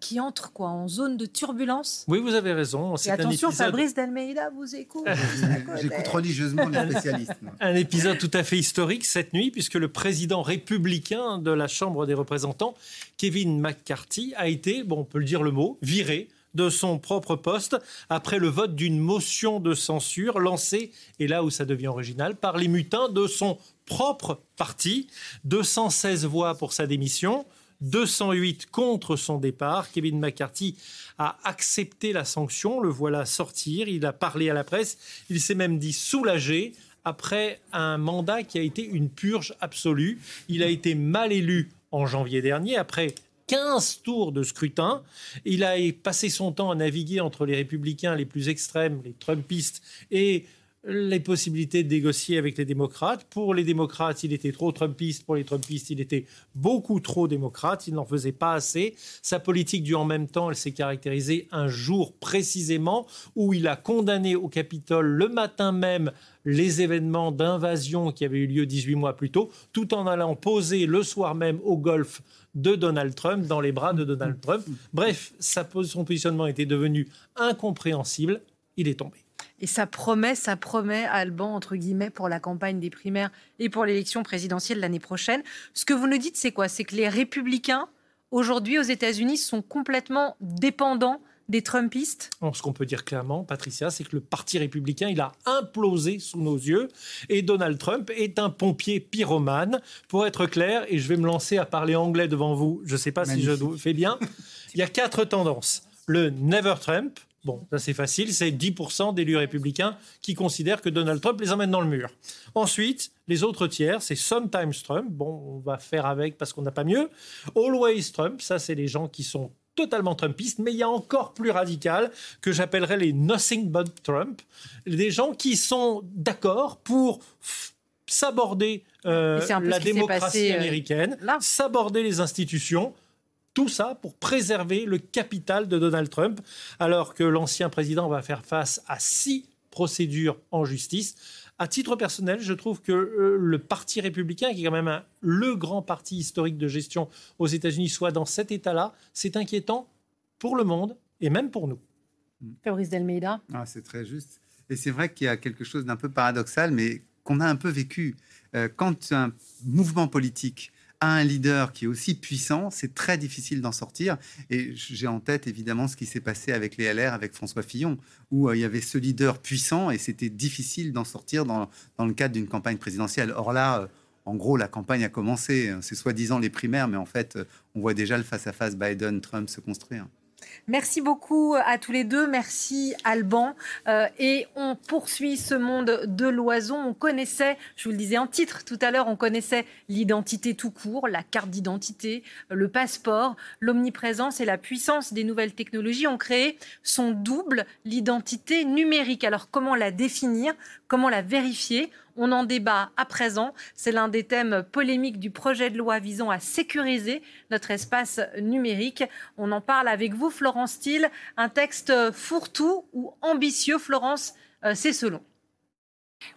qui entre quoi en zone de turbulence. Oui, vous avez raison. Et attention, épisode- Fabrice D'Almeida vous écoute. J'écoute religieusement les spécialistes. Un épisode tout à fait historique cette nuit, puisque le président républicain de la Chambre des représentants, Kevin McCarthy, a été, bon, on peut le dire le mot, viré de son propre poste après le vote d'une motion de censure lancée, et là où ça devient original, par les mutins de son propre parti. 216 voix pour sa démission. 208 contre son départ. Kevin McCarthy a accepté la sanction, le voilà sortir, il a parlé à la presse, il s'est même dit soulagé après un mandat qui a été une purge absolue. Il a été mal élu en janvier dernier, après 15 tours de scrutin. Il a passé son temps à naviguer entre les républicains les plus extrêmes, les Trumpistes, et les possibilités de négocier avec les démocrates. Pour les démocrates, il était trop trumpiste. Pour les trumpistes, il était beaucoup trop démocrate. Il n'en faisait pas assez. Sa politique du en même temps, elle s'est caractérisée un jour précisément où il a condamné au Capitole le matin même les événements d'invasion qui avaient eu lieu 18 mois plus tôt, tout en allant poser le soir même au golf de Donald Trump, dans les bras de Donald Trump. Bref, son positionnement était devenu incompréhensible. Il est tombé. Et ça promet, ça promet, Alban, entre guillemets, pour la campagne des primaires et pour l'élection présidentielle l'année prochaine. Ce que vous nous dites, c'est quoi? C'est que les républicains, aujourd'hui aux États-Unis, sont complètement dépendants des Trumpistes? Ce qu'on peut dire clairement, Patricia, c'est que le Parti républicain, il a implosé sous nos yeux et Donald Trump est un pompier pyromane. Pour être clair, et je vais me lancer à parler anglais devant vous, je ne sais pas si je fais bien, il y a quatre tendances. Le Never Trump, Bon, ça c'est facile, c'est 10% d'élus républicains qui considèrent que Donald Trump les emmène dans le mur. Ensuite, les autres tiers, c'est Sometimes Trump, bon, on va faire avec parce qu'on n'a pas mieux. Always Trump, ça c'est les gens qui sont totalement trumpistes, mais il y a encore plus radical que j'appellerais les Nothing But Trump, des gens qui sont d'accord pour s'aborder euh, la démocratie euh, américaine, s'aborder les institutions, tout ça pour préserver le capital de Donald Trump, alors que l'ancien président va faire face à six procédures en justice. À titre personnel, je trouve que euh, le Parti républicain, qui est quand même le grand parti historique de gestion aux États-Unis, soit dans cet état-là, c'est inquiétant pour le monde et même pour nous. Fabrice Delmeida. Ah, c'est très juste. Et c'est vrai qu'il y a quelque chose d'un peu paradoxal, mais qu'on a un peu vécu. Euh, quand un mouvement politique un leader qui est aussi puissant, c'est très difficile d'en sortir. Et j'ai en tête évidemment ce qui s'est passé avec les LR, avec François Fillon, où euh, il y avait ce leader puissant et c'était difficile d'en sortir dans, dans, le cadre d'une campagne présidentielle. Or là, euh, en gros, la campagne a commencé. C'est soi-disant les primaires, mais en fait, euh, on voit déjà le face-à-face Biden-Trump se construire. Merci beaucoup à tous les deux. Merci Alban. Euh, et on poursuit ce monde de l'oison. On connaissait, je vous le disais en titre tout à l'heure, on connaissait l'identité tout court, la carte d'identité, le passeport, l'omniprésence et la puissance des nouvelles technologies ont créé son double, l'identité numérique. Alors comment la définir? Comment la vérifier? On en débat à présent. C'est l'un des thèmes polémiques du projet de loi visant à sécuriser notre espace numérique. On en parle avec vous, Florence Steele. Un texte fourre-tout ou ambitieux, Florence, euh, c'est selon.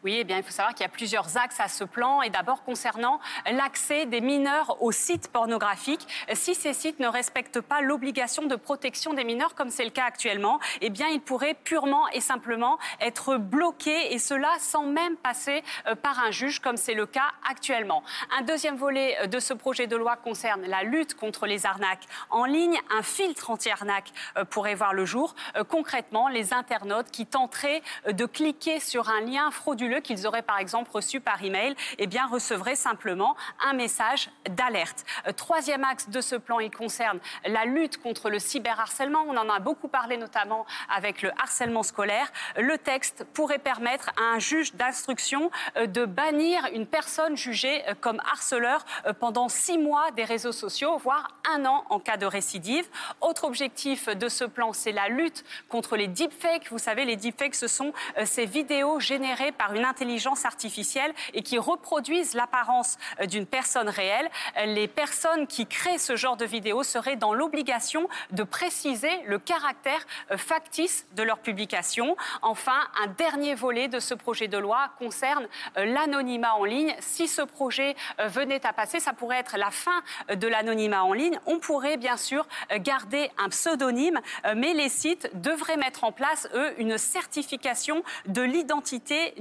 Oui, eh bien, il faut savoir qu'il y a plusieurs axes à ce plan. Et d'abord, concernant l'accès des mineurs aux sites pornographiques, si ces sites ne respectent pas l'obligation de protection des mineurs, comme c'est le cas actuellement, eh bien, ils pourraient purement et simplement être bloqués, et cela sans même passer euh, par un juge, comme c'est le cas actuellement. Un deuxième volet euh, de ce projet de loi concerne la lutte contre les arnaques en ligne. Un filtre anti-arnaque euh, pourrait voir le jour. Concrètement, les internautes qui tenteraient de cliquer sur un lien frauduleux qu'ils auraient par exemple reçu par email, eh bien recevraient simplement un message d'alerte. Euh, troisième axe de ce plan, il concerne la lutte contre le cyberharcèlement. On en a beaucoup parlé notamment avec le harcèlement scolaire. Le texte pourrait permettre à un juge d'instruction euh, de bannir une personne jugée euh, comme harceleur pendant six mois des réseaux sociaux, voire un an en cas de récidive. Autre objectif de ce plan, c'est la lutte contre les deepfakes. Vous savez, les deepfakes, ce sont ces vidéos générées par une intelligence artificielle et qui reproduisent l'apparence euh, d'une personne réelle. Les personnes qui créent ce genre de vidéos seraient dans l'obligation de préciser le caractère euh, factice de leur publication. Enfin, un dernier volet de ce projet de loi concerne euh, l'anonymat en ligne. Si ce projet venait à passer, ça pourrait être la fin de l'anonymat en ligne. On pourrait bien sûr garder un pseudonyme, mais les sites devraient mettre en place, eux, une certification de l'identité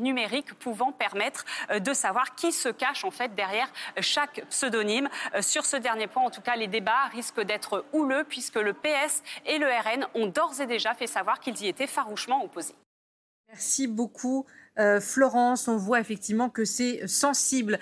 pouvant permettre euh, de savoir qui se cache en fait derrière chaque pseudonyme. Euh, sur ce dernier point, en tout cas, les débats risquent d'être houleux puisque le PS et le RN ont d'ores et déjà fait savoir qu'ils y étaient farouchement opposés. Merci beaucoup. Euh, Florence, on voit effectivement que c'est sensible.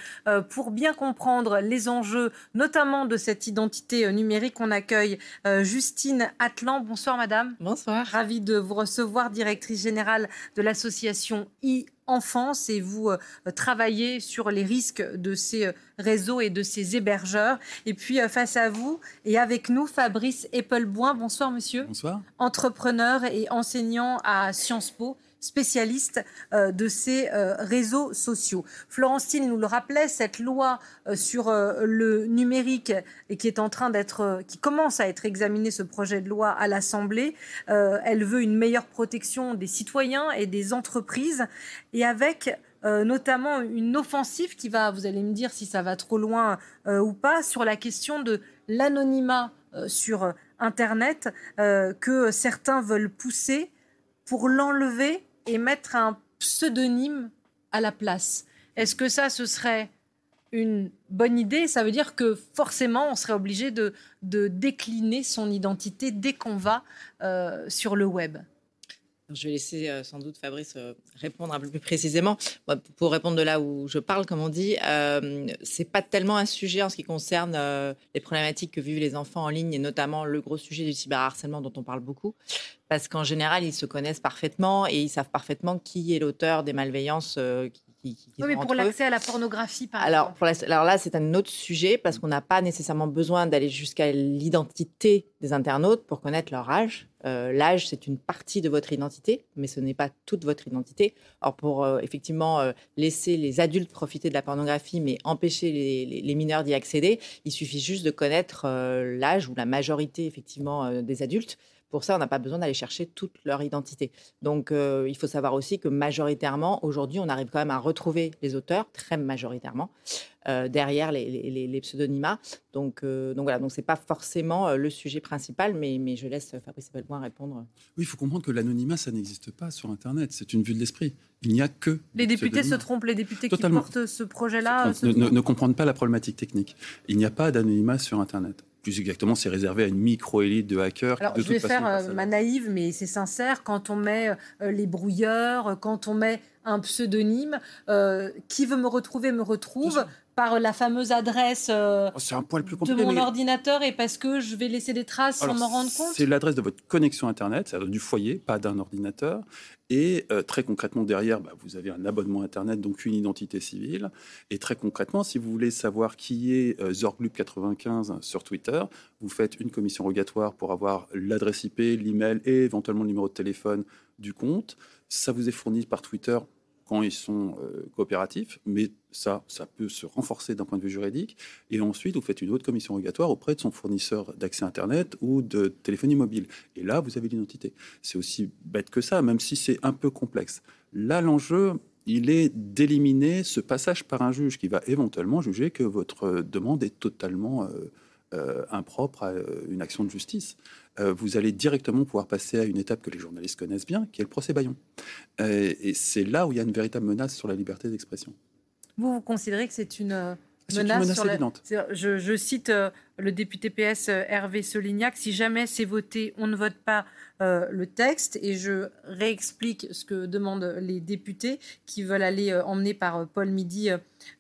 pour bien comprendre les enjeux, notamment de cette identité numérique, on accueille Justine Atlan. Bonsoir madame. Bonsoir. Ravie de vous recevoir, directrice générale de l'association I enfance et vous euh, travaillez sur les risques de ces euh, réseaux et de ces hébergeurs. Et puis euh, face à vous et avec nous, Fabrice Eppelboin. Bonsoir monsieur. Bonsoir. Entrepreneur et enseignant à Sciences Po spécialiste de ces réseaux sociaux. Florentine nous le rappelait, cette loi sur le numérique et qui est en train d'être, qui commence à être examinée, ce projet de loi à l'Assemblée, elle veut une meilleure protection des citoyens et des entreprises et avec euh, notamment une offensive qui va, vous allez me dire si ça va trop loin euh, ou pas, sur la question de l'anonymat euh, sur Internet que certains veulent pousser pour l'enlever et mettre un pseudonyme à la place. Est-ce que ça, ce serait une bonne idée? Ça veut dire que forcément, on serait obligé de, de décliner son identité dès qu'on va sur le web. Je vais laisser euh, sans doute Fabrice euh, répondre un peu plus précisément. pour répondre de là où je parle, comme on dit, euh, c'est pas tellement un sujet en ce qui concerne les problématiques que vivent les enfants en ligne et notamment le gros sujet du cyberharcèlement dont on parle beaucoup, parce qu'en général ils se connaissent parfaitement et ils savent parfaitement qui est l'auteur des malveillances qui oui, mais pour l'accès à la pornographie, par alors, exemple. Pour alors là, c'est un autre sujet parce qu'on n'a pas nécessairement besoin d'aller jusqu'à l'identité des internautes pour connaître leur âge. Euh, l'âge, c'est une partie de votre identité, mais ce n'est pas toute votre identité. Or, pour euh, effectivement euh, laisser les adultes profiter de la pornographie, mais empêcher les, les mineurs d'y accéder, il suffit juste de connaître l'âge ou la majorité effectivement des adultes pour ça, on n'a pas besoin d'aller chercher toute leur identité. Donc, euh, il faut savoir aussi que majoritairement, aujourd'hui, on arrive quand même à retrouver les auteurs, très majoritairement, euh, derrière les, pseudonymes. Donc, euh, donc voilà, donc c'est pas forcément le sujet principal, mais, mais je laisse Fabrice Belboin répondre. Oui, il faut comprendre que l'anonymat, ça n'existe pas sur Internet. C'est une vue de l'esprit. Il n'y a que. Les députés se trompent, les députés qui portent ce projet-là. Ne, ne comprennent pas la problématique technique. Il n'y a pas d'anonymat sur Internet plus exactement, c'est réservé à une micro-élite de hackers. Alors, je vais faire euh, ma naïve, mais c'est sincère. Quand on met euh, les brouilleurs, quand on met un pseudonyme, euh, qui veut me retrouver me retrouve par la fameuse adresse oh, un poil plus de mon ordinateur et parce que je vais laisser des traces sans m'en rendre compte C'est l'adresse de votre connexion Internet, c'est-à-dire du foyer, pas d'un ordinateur. Et euh, très concrètement, derrière, bah, vous avez un abonnement Internet, donc une identité civile. Et très concrètement, si vous voulez savoir qui est euh, 95 sur Twitter, vous faites une commission rogatoire pour avoir l'adresse IP, l'email et éventuellement le numéro de téléphone du compte. Ça vous est fourni par Twitter quand ils sont euh, coopératifs, mais ça, ça peut se renforcer d'un point de vue juridique. Et ensuite, vous faites une autre commission rogatoire auprès de son fournisseur d'accès Internet ou de téléphonie mobile. Et là, vous avez l'identité. C'est aussi bête que ça, même si c'est un peu complexe. Là, l'enjeu, il est d'éliminer ce passage par un juge qui va éventuellement juger que votre demande est totalement euh, euh, impropre à une action de justice. Euh, vous allez directement pouvoir passer à une étape que les journalistes connaissent bien, qui est le procès Bayon. Euh, et c'est là où il y a une véritable menace sur la liberté d'expression. Vous, vous considérez que c'est une euh, menace, sur évidente. Je, cite le député PS Hervé Solignac, si jamais c'est voté, on ne vote pas le texte. Et je réexplique ce que demandent les députés qui veulent aller emmener par Paul Midi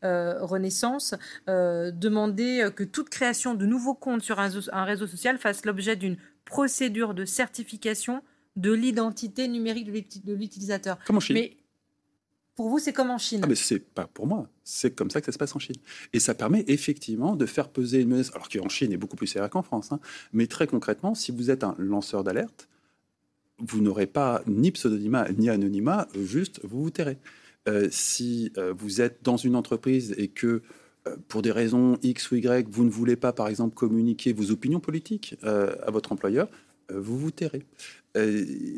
Renaissance, demander que toute création de nouveaux comptes sur un réseau social fasse l'objet d'une procédure de certification de l'identité numérique de l'utilisateur. Comme en Chine. Mais pour vous, c'est comme en Chine. Ah, mais c'est pas pour moi. C'est comme ça que ça se passe en Chine. Et ça permet effectivement de faire peser une menace, alors qu'en Chine est beaucoup plus sévère qu'en France. Hein. Mais très concrètement, si vous êtes un lanceur d'alerte, vous n'aurez pas ni pseudonymat ni anonymat, juste vous vous tairez. Euh, si euh, vous êtes dans une entreprise et que pour des raisons X ou Y, vous ne voulez pas, par exemple, communiquer vos opinions politiques euh, à votre employeur, euh, vous vous tairez.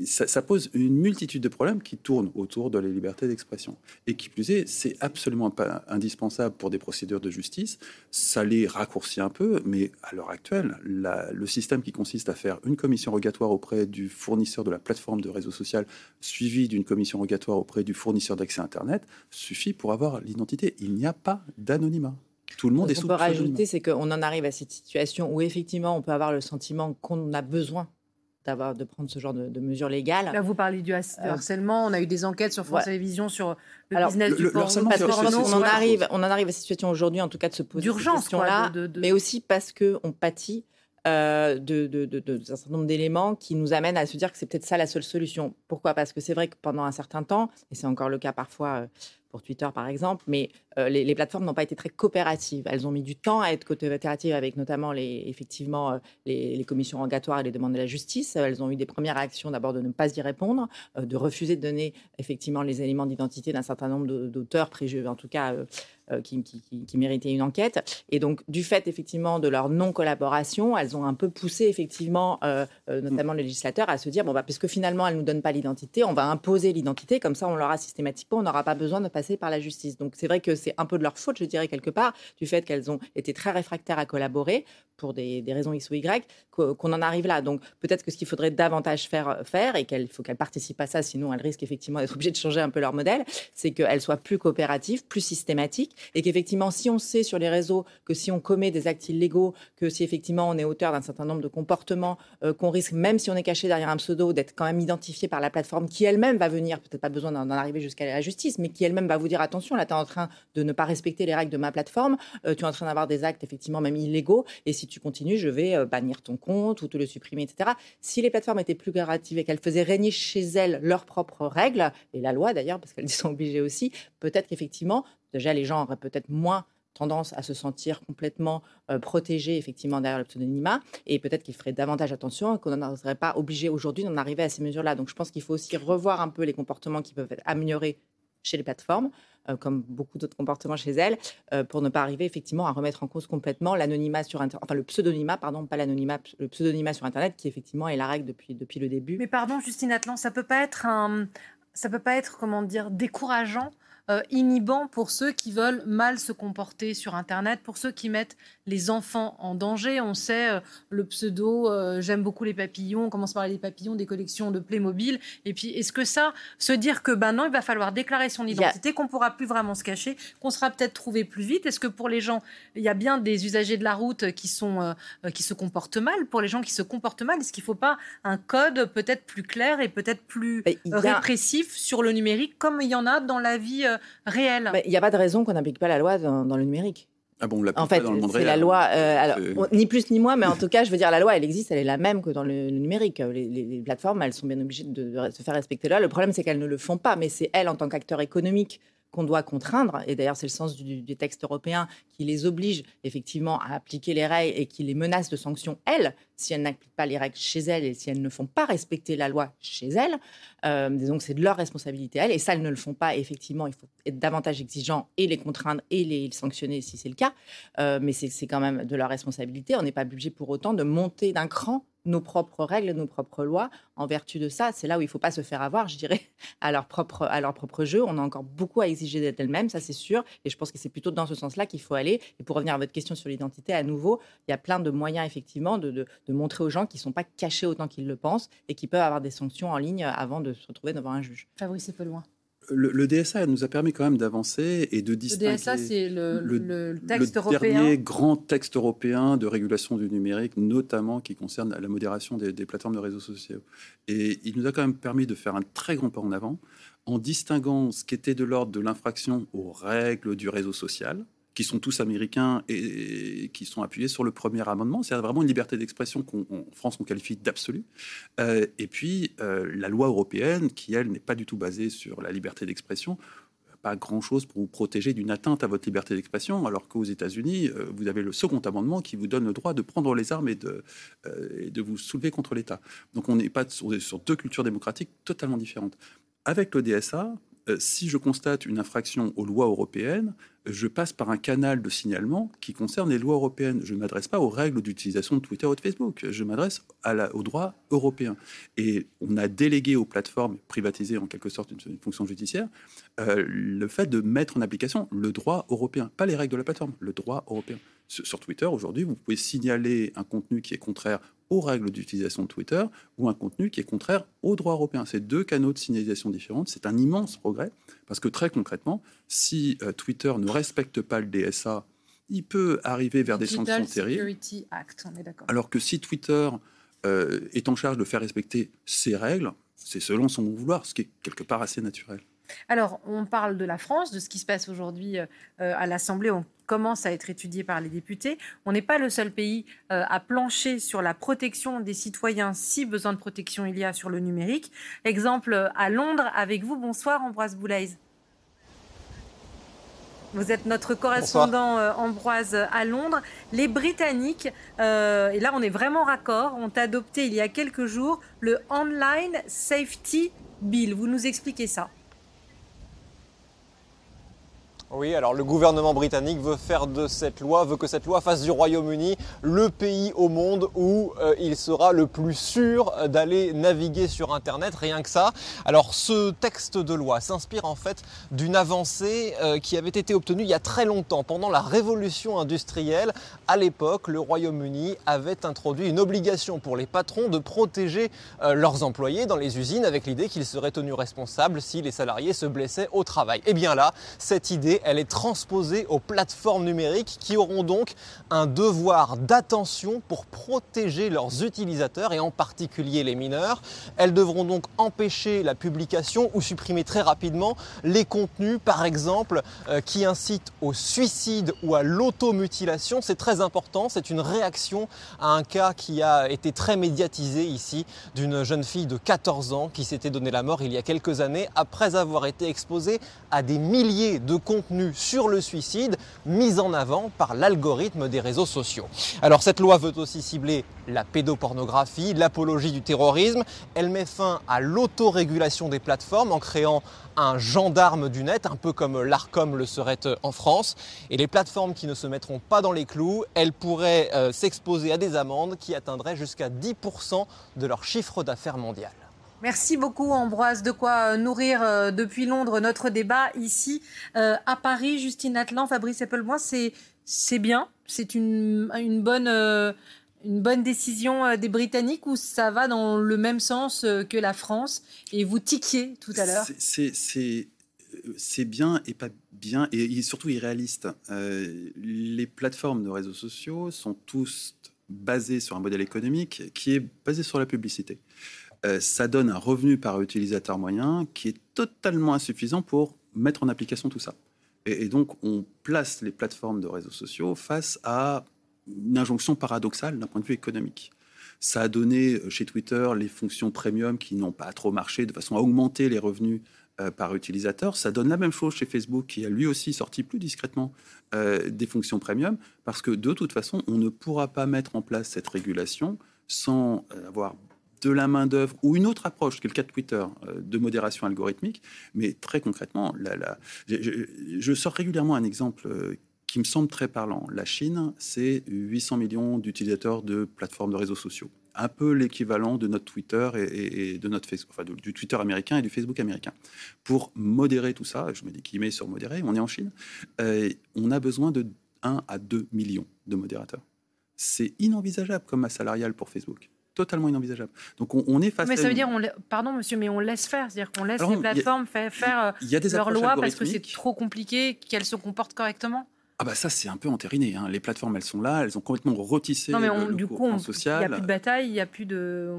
Ça, pose une multitude de problèmes qui tournent autour de la liberté d'expression. Et qui plus est, c'est absolument pas indispensable pour des procédures de justice. Ça les raccourcit un peu, mais à l'heure actuelle, le système qui consiste à faire une commission rogatoire auprès du fournisseur de la plateforme de réseau social, suivi d'une commission rogatoire auprès du fournisseur d'accès Internet, suffit pour avoir l'identité. Il n'y a pas d'anonymat. Tout le monde est sous. On peut rajouter, c'est qu'on en arrive à cette situation où effectivement, on peut avoir le sentiment qu'on a besoin d'avoir de prendre ce genre de, mesures légales. Là, vous parlez du euh, harcèlement. on a eu des enquêtes sur France Télévisions sur le business du porno. Parce on en arrive, on en arrive à cette situation aujourd'hui, en tout cas, de se poser d'urgence question-là, mais aussi parce que on pâtit. Euh, de, de, de, d'un certain nombre d'éléments qui nous amènent à se dire que c'est peut-être ça la seule solution. Pourquoi? Parce que c'est vrai que pendant un certain temps, et c'est encore le cas parfois euh, Twitter par exemple, mais euh, les, plateformes n'ont pas été très coopératives. Elles ont mis du temps à être coopératives avec notamment les, effectivement euh, les, commissions rogatoires et les demandes de la justice. Elles ont eu des premières réactions d'abord de ne pas y répondre, euh, de refuser de donner effectivement les éléments d'identité d'un certain nombre d'auteurs, en tout cas euh, qui, qui, méritaient une enquête. Et donc, du fait effectivement de leur non-collaboration, elles ont un peu poussé effectivement, euh, euh, notamment le législateur, à se dire bon bah puisque finalement elles nous donnent pas l'identité, on va imposer l'identité, comme ça on l'aura systématiquement, on n'aura pas besoin de passer par la justice. Donc c'est vrai que c'est un peu de leur faute, je dirais quelque part, du fait qu'elles ont été très réfractaires à collaborer pour des, raisons X ou Y, qu'on en arrive là. Donc peut-être que ce qu'il faudrait davantage faire, faire et qu'il faut qu'elles participent à ça, sinon elles risquent effectivement d'être obligées de changer un peu leur modèle, c'est qu'elles soient plus coopératives, plus systématiques et qu'effectivement, si on sait sur les réseaux que si on commet des actes illégaux, que si effectivement on est auteur d'un certain nombre de comportements, euh, qu'on risque, même si on est caché derrière un pseudo, d'être quand même identifié par la plateforme qui elle-même va venir, peut-être pas besoin d'en arriver jusqu'à la justice, mais qui elle-même va vous dire attention, là tu es en train de ne pas respecter les règles de ma plateforme, euh, tu es en train d'avoir des actes effectivement même illégaux, et si tu continues, je vais euh, bannir ton compte ou te le supprimer, etc. Si les plateformes étaient plus créatives et qu'elles faisaient régner chez elles leurs propres règles, et la loi d'ailleurs, parce qu'elles y sont obligées aussi, peut-être qu'effectivement, déjà les gens auraient peut-être moins tendance à se sentir complètement euh, protégés effectivement derrière le pseudonymat et peut-être qu'il ferait davantage attention et qu'on n'en serait pas obligé aujourd'hui d'en arriver à ces mesures-là. Donc je pense qu'il faut aussi revoir un peu les comportements qui peuvent être améliorés chez les plateformes, euh, comme beaucoup d'autres comportements chez elles, euh, pour ne pas arriver effectivement à remettre en cause complètement l'anonymat sur Internet, enfin le pseudonymat, pardon, pas l'anonymat, le pseudonymat sur Internet, qui effectivement est la règle depuis, depuis le début. Mais pardon, Justine Atlan, ça peut pas être un, ça peut pas être comment dire décourageant euh, inhibant pour ceux qui veulent mal se comporter sur Internet, pour ceux qui mettent les enfants en danger. On sait euh, le pseudo euh, j'aime beaucoup les papillons, on commence par les papillons des collections de Playmobil. Et puis, est-ce que ça, se dire que ben non, il va falloir déclarer son identité, qu'on pourra plus vraiment se cacher, qu'on sera peut-être trouvé plus vite Est-ce que pour les gens, il y a bien des usagers de la route qui, sont, qui se comportent mal? Pour les gens qui se comportent mal, est-ce qu'il ne faut pas un code peut-être plus clair et peut-être plus répressif sur le numérique, comme il y en a dans la vie réel. Il n'y a pas de raison qu'on n'applique pas la loi dans, le numérique. Ah bon, on en fait, réel. la loi. Euh, alors, ni plus ni moins, mais en tout cas, je veux dire, la loi, elle existe, elle est la même que dans le, numérique. Les, plateformes, elles sont bien obligées de, se faire respecter là. Le problème, c'est qu'elles ne le font pas, mais c'est elles, en tant qu'acteurs économiques, qu'on doit contraindre. Et d'ailleurs, c'est le sens du, du, texte européen qui les oblige effectivement à appliquer les règles et qui les menace de sanctions, elles, si elles n'appliquent pas les règles chez elles et si elles ne font pas respecter la loi chez elles. Euh, donc, c'est de leur responsabilité, elles. Et ça, elles ne le font pas. effectivement, il faut être davantage exigeant et les contraindre et les sanctionner si c'est le cas. Euh, mais c'est quand même de leur responsabilité. On n'est pas obligé pour autant de monter d'un cran nos propres règles, nos propres lois. En vertu de ça, c'est là où il ne faut pas se faire avoir, je dirais, à leur propre, à leur propre jeu. On a encore beaucoup à exiger d'elles-mêmes, ça c'est sûr. Et je pense que c'est plutôt dans ce sens-là qu'il faut aller. Et pour revenir à votre question sur l'identité, à nouveau, il y a plein de moyens, effectivement, de, de, de montrer aux gens qu'ils ne sont pas cachés autant qu'ils le pensent et qui peuvent avoir des sanctions en ligne avant de se retrouver devant un juge. Fabrice loin le, DSA nous a permis quand même d'avancer et de distinguer. Le DSA, c'est le, le, texte le dernier grand texte européen de régulation du numérique, notamment qui concerne la modération des, des, plateformes de réseaux sociaux. Et il nous a quand même permis de faire un très grand pas en avant en distinguant ce qui était de l'ordre de l'infraction aux règles du réseau social, qui sont tous américains et, qui sont appuyés sur le premier amendement. C'est vraiment une liberté d'expression qu'en France on qualifie d'absolue. Euh, et puis euh, la loi européenne, qui elle n'est pas du tout basée sur la liberté d'expression, pas grand-chose pour vous protéger d'une atteinte à votre liberté d'expression, alors qu'aux États-Unis, euh, vous avez le second amendement qui vous donne le droit de prendre les armes et de, vous soulever contre l'État. Donc on n'est pas sur, sur deux cultures démocratiques totalement différentes. Avec le DSA, si je constate une infraction aux lois européennes, je passe par un canal de signalement qui concerne les lois européennes. Je ne m'adresse pas aux règles d'utilisation de Twitter ou de Facebook. Je m'adresse au droit européen. Et on a délégué aux plateformes, privatisées en quelque sorte une, fonction judiciaire, euh, le fait de mettre en application le droit européen, pas les règles de la plateforme, le droit européen. Sur, Twitter, aujourd'hui, vous pouvez signaler un contenu qui est contraire aux règles d'utilisation de Twitter ou un contenu qui est contraire au droit européen. C'est deux canaux de signalisation différents. C'est un immense progrès parce que très concrètement, si euh, Twitter ne respecte pas le DSA, il peut arriver vers des sanctions terribles. Alors que si Twitter euh, est en charge de faire respecter ses règles, c'est selon son vouloir, ce qui est quelque part assez naturel. Alors, on parle de la France, de ce qui se passe aujourd'hui euh, à l'Assemblée. On commence à être étudié par les députés. On n'est pas le seul pays à plancher sur la protection des citoyens si besoin de protection il y a sur le numérique. Exemple à Londres avec vous. Bonsoir Ambroise Boulaise. Vous êtes notre correspondant euh, Ambroise à Londres. Les Britanniques, euh, et là on est vraiment raccord, ont adopté il y a quelques jours le Online Safety Bill. Vous nous expliquez ça oui, alors le gouvernement britannique veut faire de cette loi, veut que cette loi fasse du Royaume-Uni le pays au monde où euh, il sera le plus sûr d'aller naviguer sur Internet, rien que ça. Alors ce texte de loi s'inspire en fait d'une avancée euh, qui avait été obtenue il y a très longtemps, pendant la révolution industrielle. À l'époque, le Royaume-Uni avait introduit une obligation pour les patrons de protéger euh, leurs employés dans les usines avec l'idée qu'ils seraient tenus responsables si les salariés se blessaient au travail. Et eh bien là, cette idée elle est transposée aux plateformes numériques qui auront donc un devoir d'attention pour protéger leurs utilisateurs et en particulier les mineurs. Elles devront donc empêcher la publication ou supprimer très rapidement les contenus, par exemple, euh, qui incitent au suicide ou à l'automutilation. C'est très important, c'est une réaction à un cas qui a été très médiatisé ici d'une jeune fille de 14 ans qui s'était donné la mort il y a quelques années après avoir été exposée à des milliers de contenus sur le suicide mis en avant par l'algorithme des réseaux sociaux. Alors cette loi veut aussi cibler la pédopornographie, l'apologie du terrorisme. Elle met fin à l'autorégulation des plateformes en créant un gendarme du net, un peu comme l'ARCOM le serait en France. Et les plateformes qui ne se mettront pas dans les clous, elles pourraient euh, s'exposer à des amendes qui atteindraient jusqu'à 10% de leur chiffre d'affaires mondial. Merci beaucoup Ambroise, de quoi euh, nourrir euh, depuis Londres notre débat ici euh, à Paris. Justine Atlan, Fabrice c'est c'est bien, c'est une, une bonne une bonne décision des Britanniques ou ça va dans le même sens que la France? Et vous tiquiez tout à l'heure C'est bien et pas bien et surtout irréaliste. les plateformes de réseaux sociaux sont tous basées sur un modèle économique qui est basé sur la publicité. Euh, ça donne un revenu par utilisateur moyen qui est totalement insuffisant pour mettre en application tout ça. Et, donc, on place les plateformes de réseaux sociaux face à une injonction paradoxale d'un point de vue économique. Ça a donné euh, chez Twitter les fonctions premium qui n'ont pas trop marché de façon à augmenter les revenus euh, par utilisateur. Ça donne la même chose chez Facebook qui a lui aussi sorti plus discrètement des fonctions premium parce que de toute façon, on ne pourra pas mettre en place cette régulation sans avoir de la main-d'œuvre ou une autre approche, qui est le cas de Twitter, euh, de modération algorithmique. Mais très concrètement, je, sors régulièrement un exemple euh, qui me semble très parlant. La Chine, c'est 800 millions d'utilisateurs de plateformes de réseaux sociaux. Un peu l'équivalent de notre Twitter et, de notre Facebook, enfin du Twitter américain et du Facebook américain. Pour modérer tout ça, je me dis qu'il met sur modérer, on est en Chine, euh, on a besoin de 1 à 2 millions de modérateurs. C'est inenvisageable comme masse salariale pour Facebook totalement inenvisageable. Donc on, est face. Mais ça veut dire, on, pardon monsieur, mais on laisse faire, c'est-à-dire qu'on laisse les plateformes faire, faire leur loi parce que c'est trop compliqué qu'elles se comportent correctement. Ah bah ça c'est un peu entériné. Hein. Les plateformes elles sont là, elles ont complètement retissé non, mais on, du coup, social. Il n'y a plus de bataille, il n'y a plus de.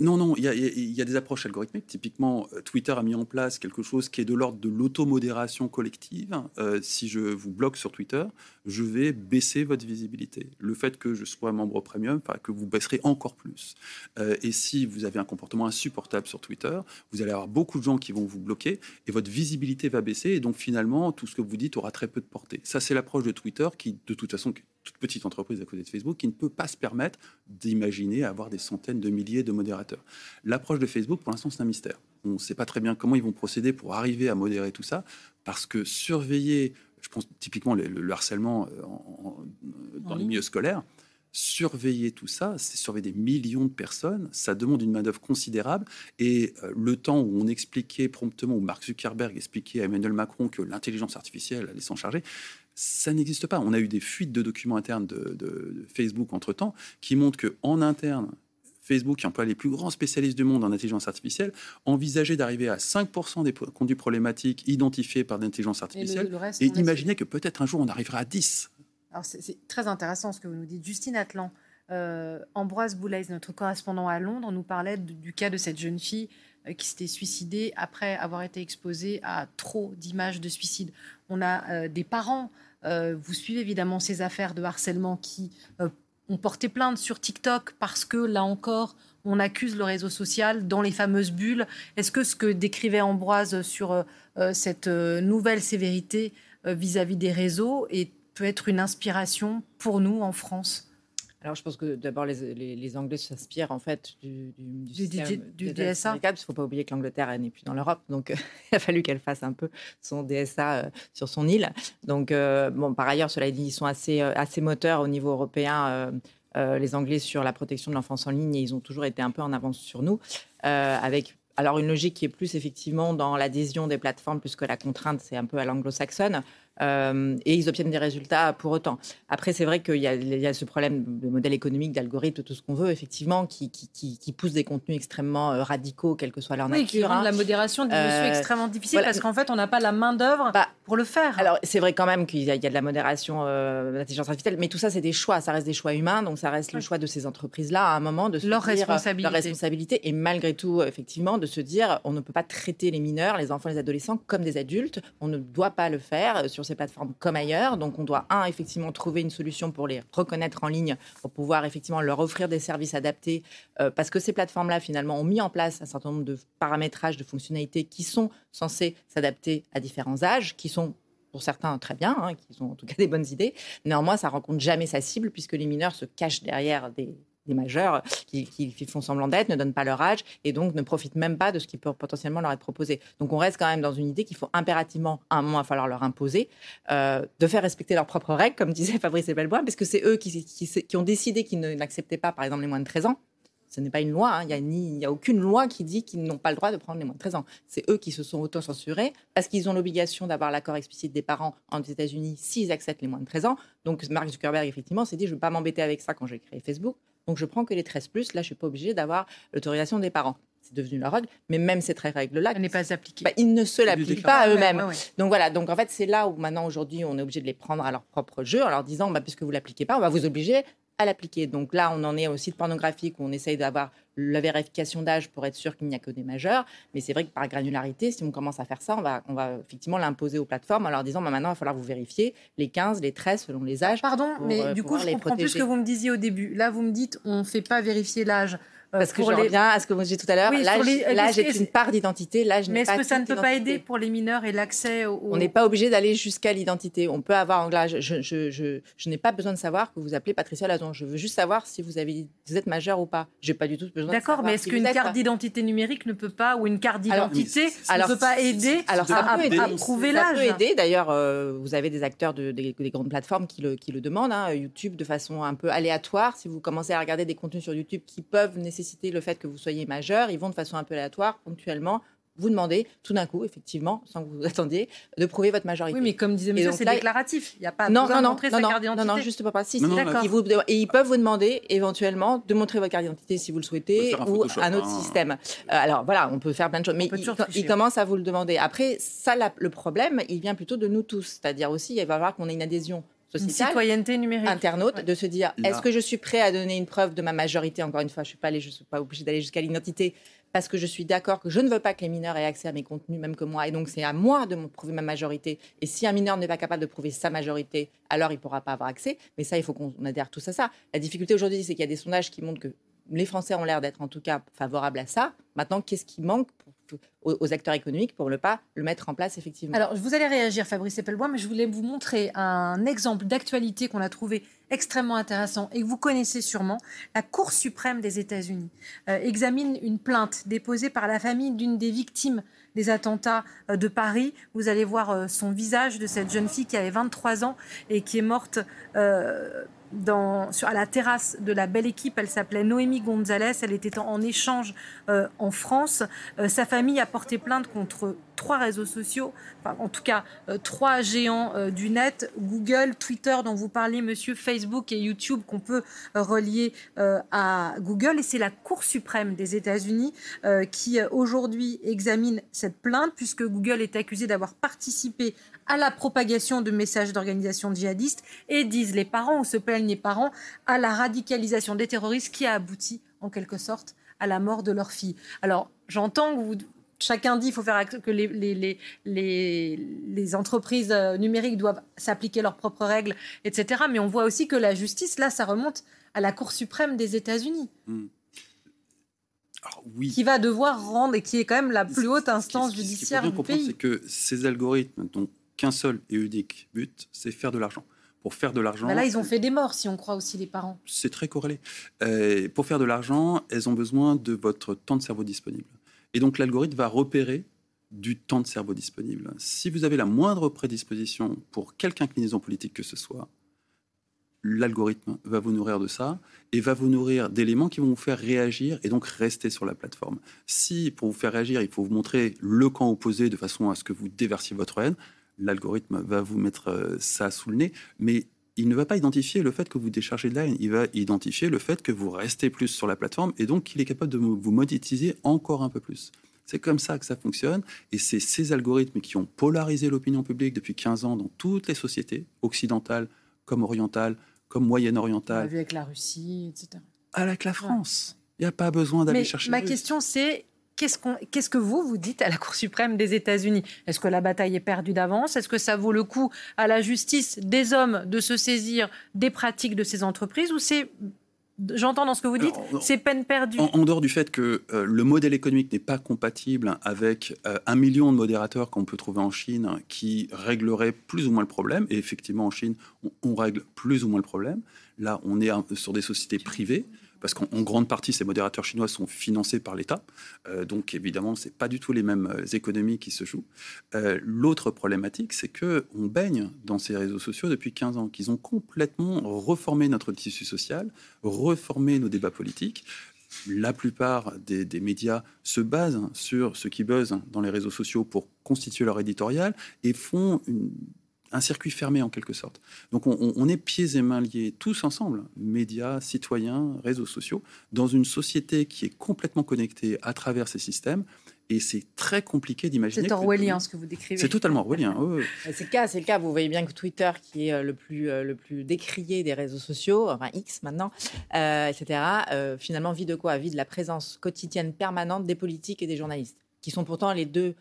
Non non, il y, a, il y, a des approches algorithmiques. Typiquement, euh, Twitter a mis en place quelque chose qui est de l'ordre de l'automodération collective. Euh, si je vous bloque sur Twitter, je vais baisser votre visibilité. Le fait que je sois membre premium, que vous baisserez encore plus. Euh, et si vous avez un comportement insupportable sur Twitter, vous allez avoir beaucoup de gens qui vont vous bloquer et votre visibilité va baisser. Et donc finalement, tout ce que vous dites aura très peu de portée. Ça, c'est l'approche de Twitter qui, de toute façon, toute petite entreprise à côté de Facebook, qui ne peut pas se permettre d'imaginer avoir des centaines de milliers de modérateurs. L'approche de Facebook, pour l'instant, c'est un mystère. On ne sait pas très bien comment ils vont procéder pour arriver à modérer tout ça, parce que surveiller je pense typiquement le, harcèlement euh, dans les milieux scolaires, surveiller tout ça, c'est surveiller des millions de personnes, ça demande une main-d'œuvre considérable. Et euh, le temps où on expliquait promptement, où Mark Zuckerberg expliquait à Emmanuel Macron que l'intelligence artificielle allait s'en charger, ça n'existe pas. On a eu des fuites de documents internes de, de Facebook entre-temps qui montrent qu'en interne, Facebook, qui emploie les plus grands spécialistes du monde en intelligence artificielle, envisageait d'arriver à 5% des conduits problématiques identifiés par l'intelligence artificielle et, imaginer que peut-être un jour on arrivera à 10. Alors c'est très intéressant ce que vous nous dites. Justine Atlan, euh, Ambroise Boulez, notre correspondant à Londres, nous parlait du cas de cette jeune fille qui s'était suicidée après avoir été exposée à trop d'images de suicide. On a euh, des parents, vous suivez évidemment ces affaires de harcèlement qui on porté plainte sur TikTok parce que, là encore, on accuse le réseau social dans les fameuses bulles. Est-ce que ce que décrivait Ambroise sur euh, cette euh, nouvelle sévérité vis-à-vis des réseaux peut être une inspiration pour nous en France? Alors, je pense que d'abord, les, les, Anglais s'inspirent en fait du, du, du, DSA. Il ne faut pas oublier que l'Angleterre n'est plus dans l'Europe, donc il a fallu qu'elle fasse un peu son DSA sur son île. Donc, bon, par ailleurs, cela dit, ils sont assez, assez moteurs au niveau européen euh, les Anglais sur la protection de l'enfance en ligne et ils ont toujours été un peu en avance sur nous, euh, avec alors une logique qui est plus effectivement dans l'adhésion des plateformes puisque la contrainte c'est un peu à l'anglo-saxonne. Euh, et ils obtiennent des résultats pour autant. Après, c'est vrai qu'il y, a ce problème de modèle économique, d'algorithme, tout ce qu'on veut, effectivement, qui, qui, pousse des contenus extrêmement euh, radicaux, quelle que soit leur oui, nature. Qui rend la hein. modération des euh, extrêmement difficile parce qu'en fait, on n'a pas la main-d'œuvre bah, pour le faire. Alors, c'est vrai quand même qu'il y, a de la modération euh, d'intelligence artificielle, mais tout ça, c'est des choix. Ça reste des choix humains, donc ça reste le choix de ces entreprises-là à un moment de se leur dire, responsabilité. leur responsabilité. Et malgré tout, effectivement, de se dire, on ne peut pas traiter les mineurs, les enfants, les adolescents comme des adultes. On ne doit pas le faire sur ces plateformes comme ailleurs donc, on doit, un, effectivement, trouver une solution pour les reconnaître en ligne, pour pouvoir effectivement leur offrir des services adaptés, euh, parce que ces plateformes-là, finalement, ont mis en place un certain nombre de paramétrages, de fonctionnalités qui sont censés s'adapter à différents âges, qui sont pour certains très bien, hein, qui sont en tout cas des bonnes idées. Néanmoins, ça rencontre jamais sa cible puisque les mineurs se cachent derrière des, des majeurs qui, font semblant d'être, ne donnent pas leur âge et donc ne profitent même pas de ce qui peut potentiellement leur être proposé. Donc on reste quand même dans une idée qu'il faut impérativement, à un moment, il va falloir leur imposer, euh, de faire respecter leurs propres règles, comme disait Fabrice Ebelbois, parce que c'est eux qui, ont décidé qu'ils n'acceptaient pas, par exemple, les moins de 13 ans. Ce n'est pas une loi, hein. il n'y a, aucune loi qui dit qu'ils n'ont pas le droit de prendre les moins de 13 ans. C'est eux qui se sont auto-censurés parce qu'ils ont l'obligation d'avoir l'accord explicite des parents en États-Unis s'ils acceptent les moins de 13 ans. Donc Mark Zuckerberg, effectivement, s'est dit je ne veux pas m'embêter avec ça quand j'ai créé Facebook. Donc je prends que les 13 plus. Là, je suis pas obligée d'avoir l'autorisation des parents. C'est devenu leur règle, mais même cette règle-là, n'est pas appliquée. Bah, ils ne se l'appliquent pas à eux-mêmes. Donc voilà. Donc en fait, c'est là où maintenant aujourd'hui, on est obligé de les prendre à leur propre jeu en leur disant, bah, puisque vous l'appliquez pas, on va vous obliger à l'appliquer. Donc là, on en est au site pornographique où on essaye d'avoir la vérification d'âge pour être sûr qu'il n'y a que des majeurs. Mais c'est vrai que par granularité, si on commence à faire ça, on va, on va effectivement l'imposer aux plateformes en leur disant bah, maintenant, il va falloir vous vérifier les 15, les 13 selon les âges. Pardon, mais euh, du coup, je comprends plus ce que vous me disiez au début. Là, vous me dites on ne fait pas vérifier l'âge. Euh, Parce que je reviens à ce que vous disiez tout à l'heure. l'âge est une part d'identité. Mais est-ce que ça ne peut pas aider pour les mineurs et l'accès au... On n'est pas obligé d'aller jusqu'à l'identité. On peut avoir en Je, je, je, je n'ai pas besoin de savoir que vous appelez Patricia Lazon. Je veux juste savoir si vous, avez, vous êtes majeur ou pas. J'ai pas du tout besoin de savoir. D'accord, mais est-ce qu'une carte d'identité numérique ne peut pas, ou une carte d'identité ne peut pas aider alors, à, prouver l'âge Ça peut aider. D'ailleurs, euh, vous avez des acteurs de, des, grandes plateformes qui le, qui le demandent. Hein. YouTube, de façon un peu aléatoire, si vous commencez à regarder des contenus sur YouTube qui peuvent nécessiter le fait que vous soyez majeur, ils vont de façon un peu aléatoire, ponctuellement, vous demander tout d'un coup, effectivement, sans que vous vous attendiez, de prouver votre majorité. Oui, mais comme disait monsieur, c'est déclaratif. Il n'y a pas non, besoin non, de montrer sa carte d'identité. Non, non, juste pas. Si, ils et ils peuvent vous demander éventuellement de montrer votre carte d'identité si vous le souhaitez ou un autre hein. système. Euh, alors voilà, on peut faire plein de choses, mais ils, commencent à vous le demander. Après, ça, le problème, il vient plutôt de nous tous. C'est-à-dire aussi, il va falloir qu'on ait une adhésion sociétale, une citoyenneté numérique, internaute, de se dire est-ce que je suis prêt à donner une preuve de ma majorité Encore une fois, je suis je suis pas obligée d'aller jusqu'à l'identité parce que je suis d'accord que je ne veux pas que les mineurs aient accès à mes contenus, même que moi. Et donc, c'est à moi de me prouver ma majorité. Et si un mineur n'est pas capable de prouver sa majorité, alors il ne pourra pas avoir accès. Mais ça, il faut qu'on adhère tous à ça. La difficulté aujourd'hui, c'est qu'il y a des sondages qui montrent que les Français ont l'air d'être en tout cas favorables à ça. Maintenant, qu'est-ce qui manque aux, acteurs économiques pour ne pas le mettre en place effectivement Alors, vous allez réagir, Fabrice Eppelbois, mais je voulais vous montrer un exemple d'actualité qu'on a trouvé extrêmement intéressant et que vous connaissez sûrement. La Cour suprême des États-Unis euh, examine une plainte déposée par la famille d'une des victimes des attentats euh, de Paris. Vous allez voir euh, son visage de cette jeune fille qui avait 23 ans et qui est morte à la terrasse de la belle équipe. Elle s'appelait Noémie Gonzalez. Elle était en, échange en France. Sa famille a porté plainte contre trois réseaux sociaux, en tout cas euh, trois géants du net, Google, Twitter dont vous parlez, monsieur, Facebook et YouTube qu'on peut relier à Google. Et c'est la Cour suprême des États-Unis qui aujourd'hui examine cette plainte puisque Google est accusé d'avoir participé à la propagation de messages d'organisations djihadistes et disent les parents ou se plaignent les parents à la radicalisation des terroristes qui a abouti en quelque sorte à la mort de leur fille. Alors j'entends que vous, chacun dit qu'il faut faire que les, les, les, les, entreprises euh, numériques doivent s'appliquer leurs propres règles, etc. Mais on voit aussi que la justice, là, ça remonte à la Cour suprême des États-Unis. Hmm. oui. Qui va devoir rendre, et qui est quand même la plus haute instance judiciaire du pays. c'est que ces algorithmes, dont qu'un seul et unique but, c'est faire de l'argent. Pour faire de l'argent. Bah là, ils ont fait des morts, si on croit aussi les parents. C'est très corrélé. Euh, pour faire de l'argent, elles ont besoin de votre temps de cerveau disponible. Et donc, l'algorithme va repérer du temps de cerveau disponible. Si vous avez la moindre prédisposition pour quelque inclinaison politique que ce soit, l'algorithme va vous nourrir de ça et va vous nourrir d'éléments qui vont vous faire réagir et donc rester sur la plateforme. Si pour vous faire réagir, il faut vous montrer le camp opposé de façon à ce que vous déversiez votre haine, l'algorithme va vous mettre euh, ça sous le nez, mais il ne va pas identifier le fait que vous déchargez de la haine, il va identifier le fait que vous restez plus sur la plateforme et donc qu'il est capable de vous monétiser encore un peu plus. C'est comme ça que ça fonctionne. Et c'est ces algorithmes qui ont polarisé l'opinion publique depuis 15 ans dans toutes les sociétés, occidentales comme orientales, comme moyenne-orientale. Avec la Russie, etc. Avec la France. Il n'y a pas besoin d'aller chercher. Ma question, c'est qu'est-ce, qu'est-ce que vous, vous dites à la Cour suprême des États-Unis? Est-ce que la bataille est perdue d'avance? Est-ce que ça vaut le coup à la justice des hommes de se saisir des pratiques de ces entreprises? Ou c'est J'entends dans ce que vous dites, c'est peine perdue? En, dehors du fait que euh, le modèle économique n'est pas compatible avec euh, un million de modérateurs qu'on peut trouver en Chine qui régleraient plus ou moins le problème, et effectivement en Chine, on règle plus ou moins le problème. Là, on est sur des sociétés privées parce qu'en grande partie, ces modérateurs chinois sont financés par l'État. Euh, donc, évidemment, ce n'est pas du tout les mêmes euh, économies qui se jouent. Euh, l'autre problématique, c'est qu'on baigne dans ces réseaux sociaux depuis 15 ans, qu'ils ont complètement reformé notre tissu social, reformé nos débats politiques. La plupart des, des, médias se basent sur ce qui buzz dans les réseaux sociaux pour constituer leur éditorial et font une un circuit fermé en quelque sorte. Donc on, est pieds et mains liés tous ensemble, médias, citoyens, réseaux sociaux, dans une société qui est complètement connectée à travers ces systèmes. Et c'est très compliqué d'imaginer. C'est orwellien ce que vous décrivez. C'est totalement orwellien. C'est le cas, c'est le cas. Vous voyez bien que Twitter, qui est euh, le plus euh, le plus décrié des réseaux sociaux, enfin X maintenant, euh, etc. finalement vit de quoi? Vit de la présence quotidienne permanente des politiques et des journalistes, qui sont pourtant les deux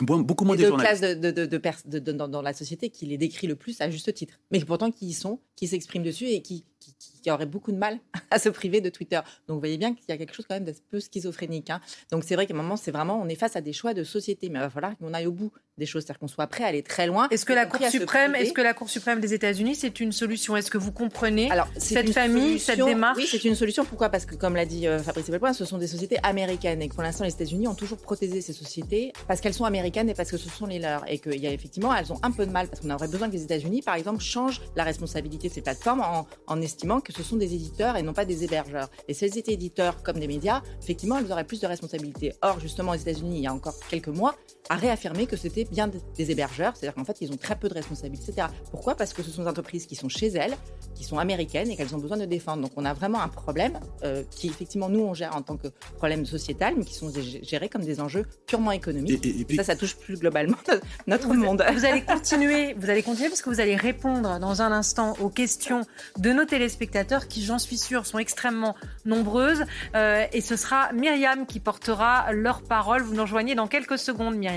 beaucoup moins des deux classes de, de, de, dans, dans, la société qui les décrit le plus à juste titre, mais pourtant qui y sont, qui s'expriment dessus et qui, qui, aurait beaucoup de mal à se priver de Twitter. Donc vous voyez bien qu'il y a quelque chose quand même d'un peu schizophrénique. Hein. Donc c'est vrai qu'à un moment, c'est vraiment, on est face à des choix de société, mais il va falloir qu'on aille au bout des choses, c'est-à-dire qu'on soit prêt à aller très loin. Est-ce que la Cour suprême, est-ce que la Cour suprême des États-Unis, c'est une solution? Est-ce que vous comprenez Alors, cette famille, cette démarche? Oui, c'est une solution. Pourquoi? Parce que comme l'a dit euh, Fabrice Belpoint, ce sont des sociétés américaines et que pour l'instant les États-Unis ont toujours protégé ces sociétés parce qu'elles sont américaines et parce que ce sont les leurs et qu'il y a effectivement, elles ont un peu de mal parce qu'on aurait besoin que les États-Unis, par exemple, changent la responsabilité de ces plateformes en, en que ce sont des éditeurs et non pas des hébergeurs. Et si elles étaient éditeurs comme des médias, effectivement, elles auraient plus de responsabilités. Or, justement, aux États-Unis, il y a encore quelques mois, a réaffirmé que c'était bien des hébergeurs, c'est-à-dire qu'en fait, ils ont très peu de responsabilités, etc. Pourquoi? Parce que ce sont des entreprises qui sont chez elles, qui sont américaines et qu'elles ont besoin de défendre. Donc, on a vraiment un problème euh, qui, effectivement, nous, on gère en tant que problème sociétal, mais qui sont gérés comme des enjeux purement économiques. Et, ça, ça touche plus globalement notre monde. Vous allez continuer, vous allez continuer parce que vous allez répondre dans un instant aux questions de nos téléspectateurs qui, j'en suis sûre, sont extrêmement nombreuses. Euh, et ce sera Myriam qui portera leur parole. Vous nous rejoignez dans quelques secondes, Myriam.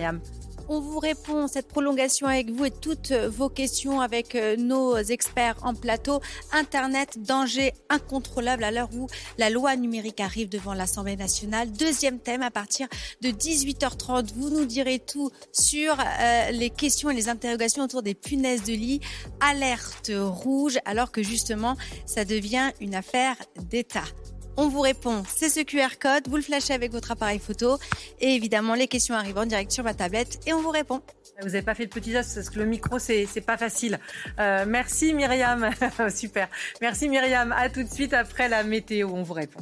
On vous répond cette prolongation avec vous et toutes vos questions avec euh, nos experts en plateau. Internet, danger incontrôlable à l'heure où la loi numérique arrive devant l'Assemblée nationale. Deuxième thème à partir de 18h30. Vous nous direz tout sur euh, les questions et les interrogations autour des punaises de lit. Alerte rouge alors que justement ça devient une affaire d'État. On vous répond, c'est ce QR code, vous le flashez avec votre appareil photo et évidemment les questions arrivent en direct sur ma tablette et on vous répond. Vous n'avez pas fait de petit geste parce que le micro c'est pas facile. Euh, merci Myriam, super. Merci Myriam. À tout de suite après la météo, on vous répond.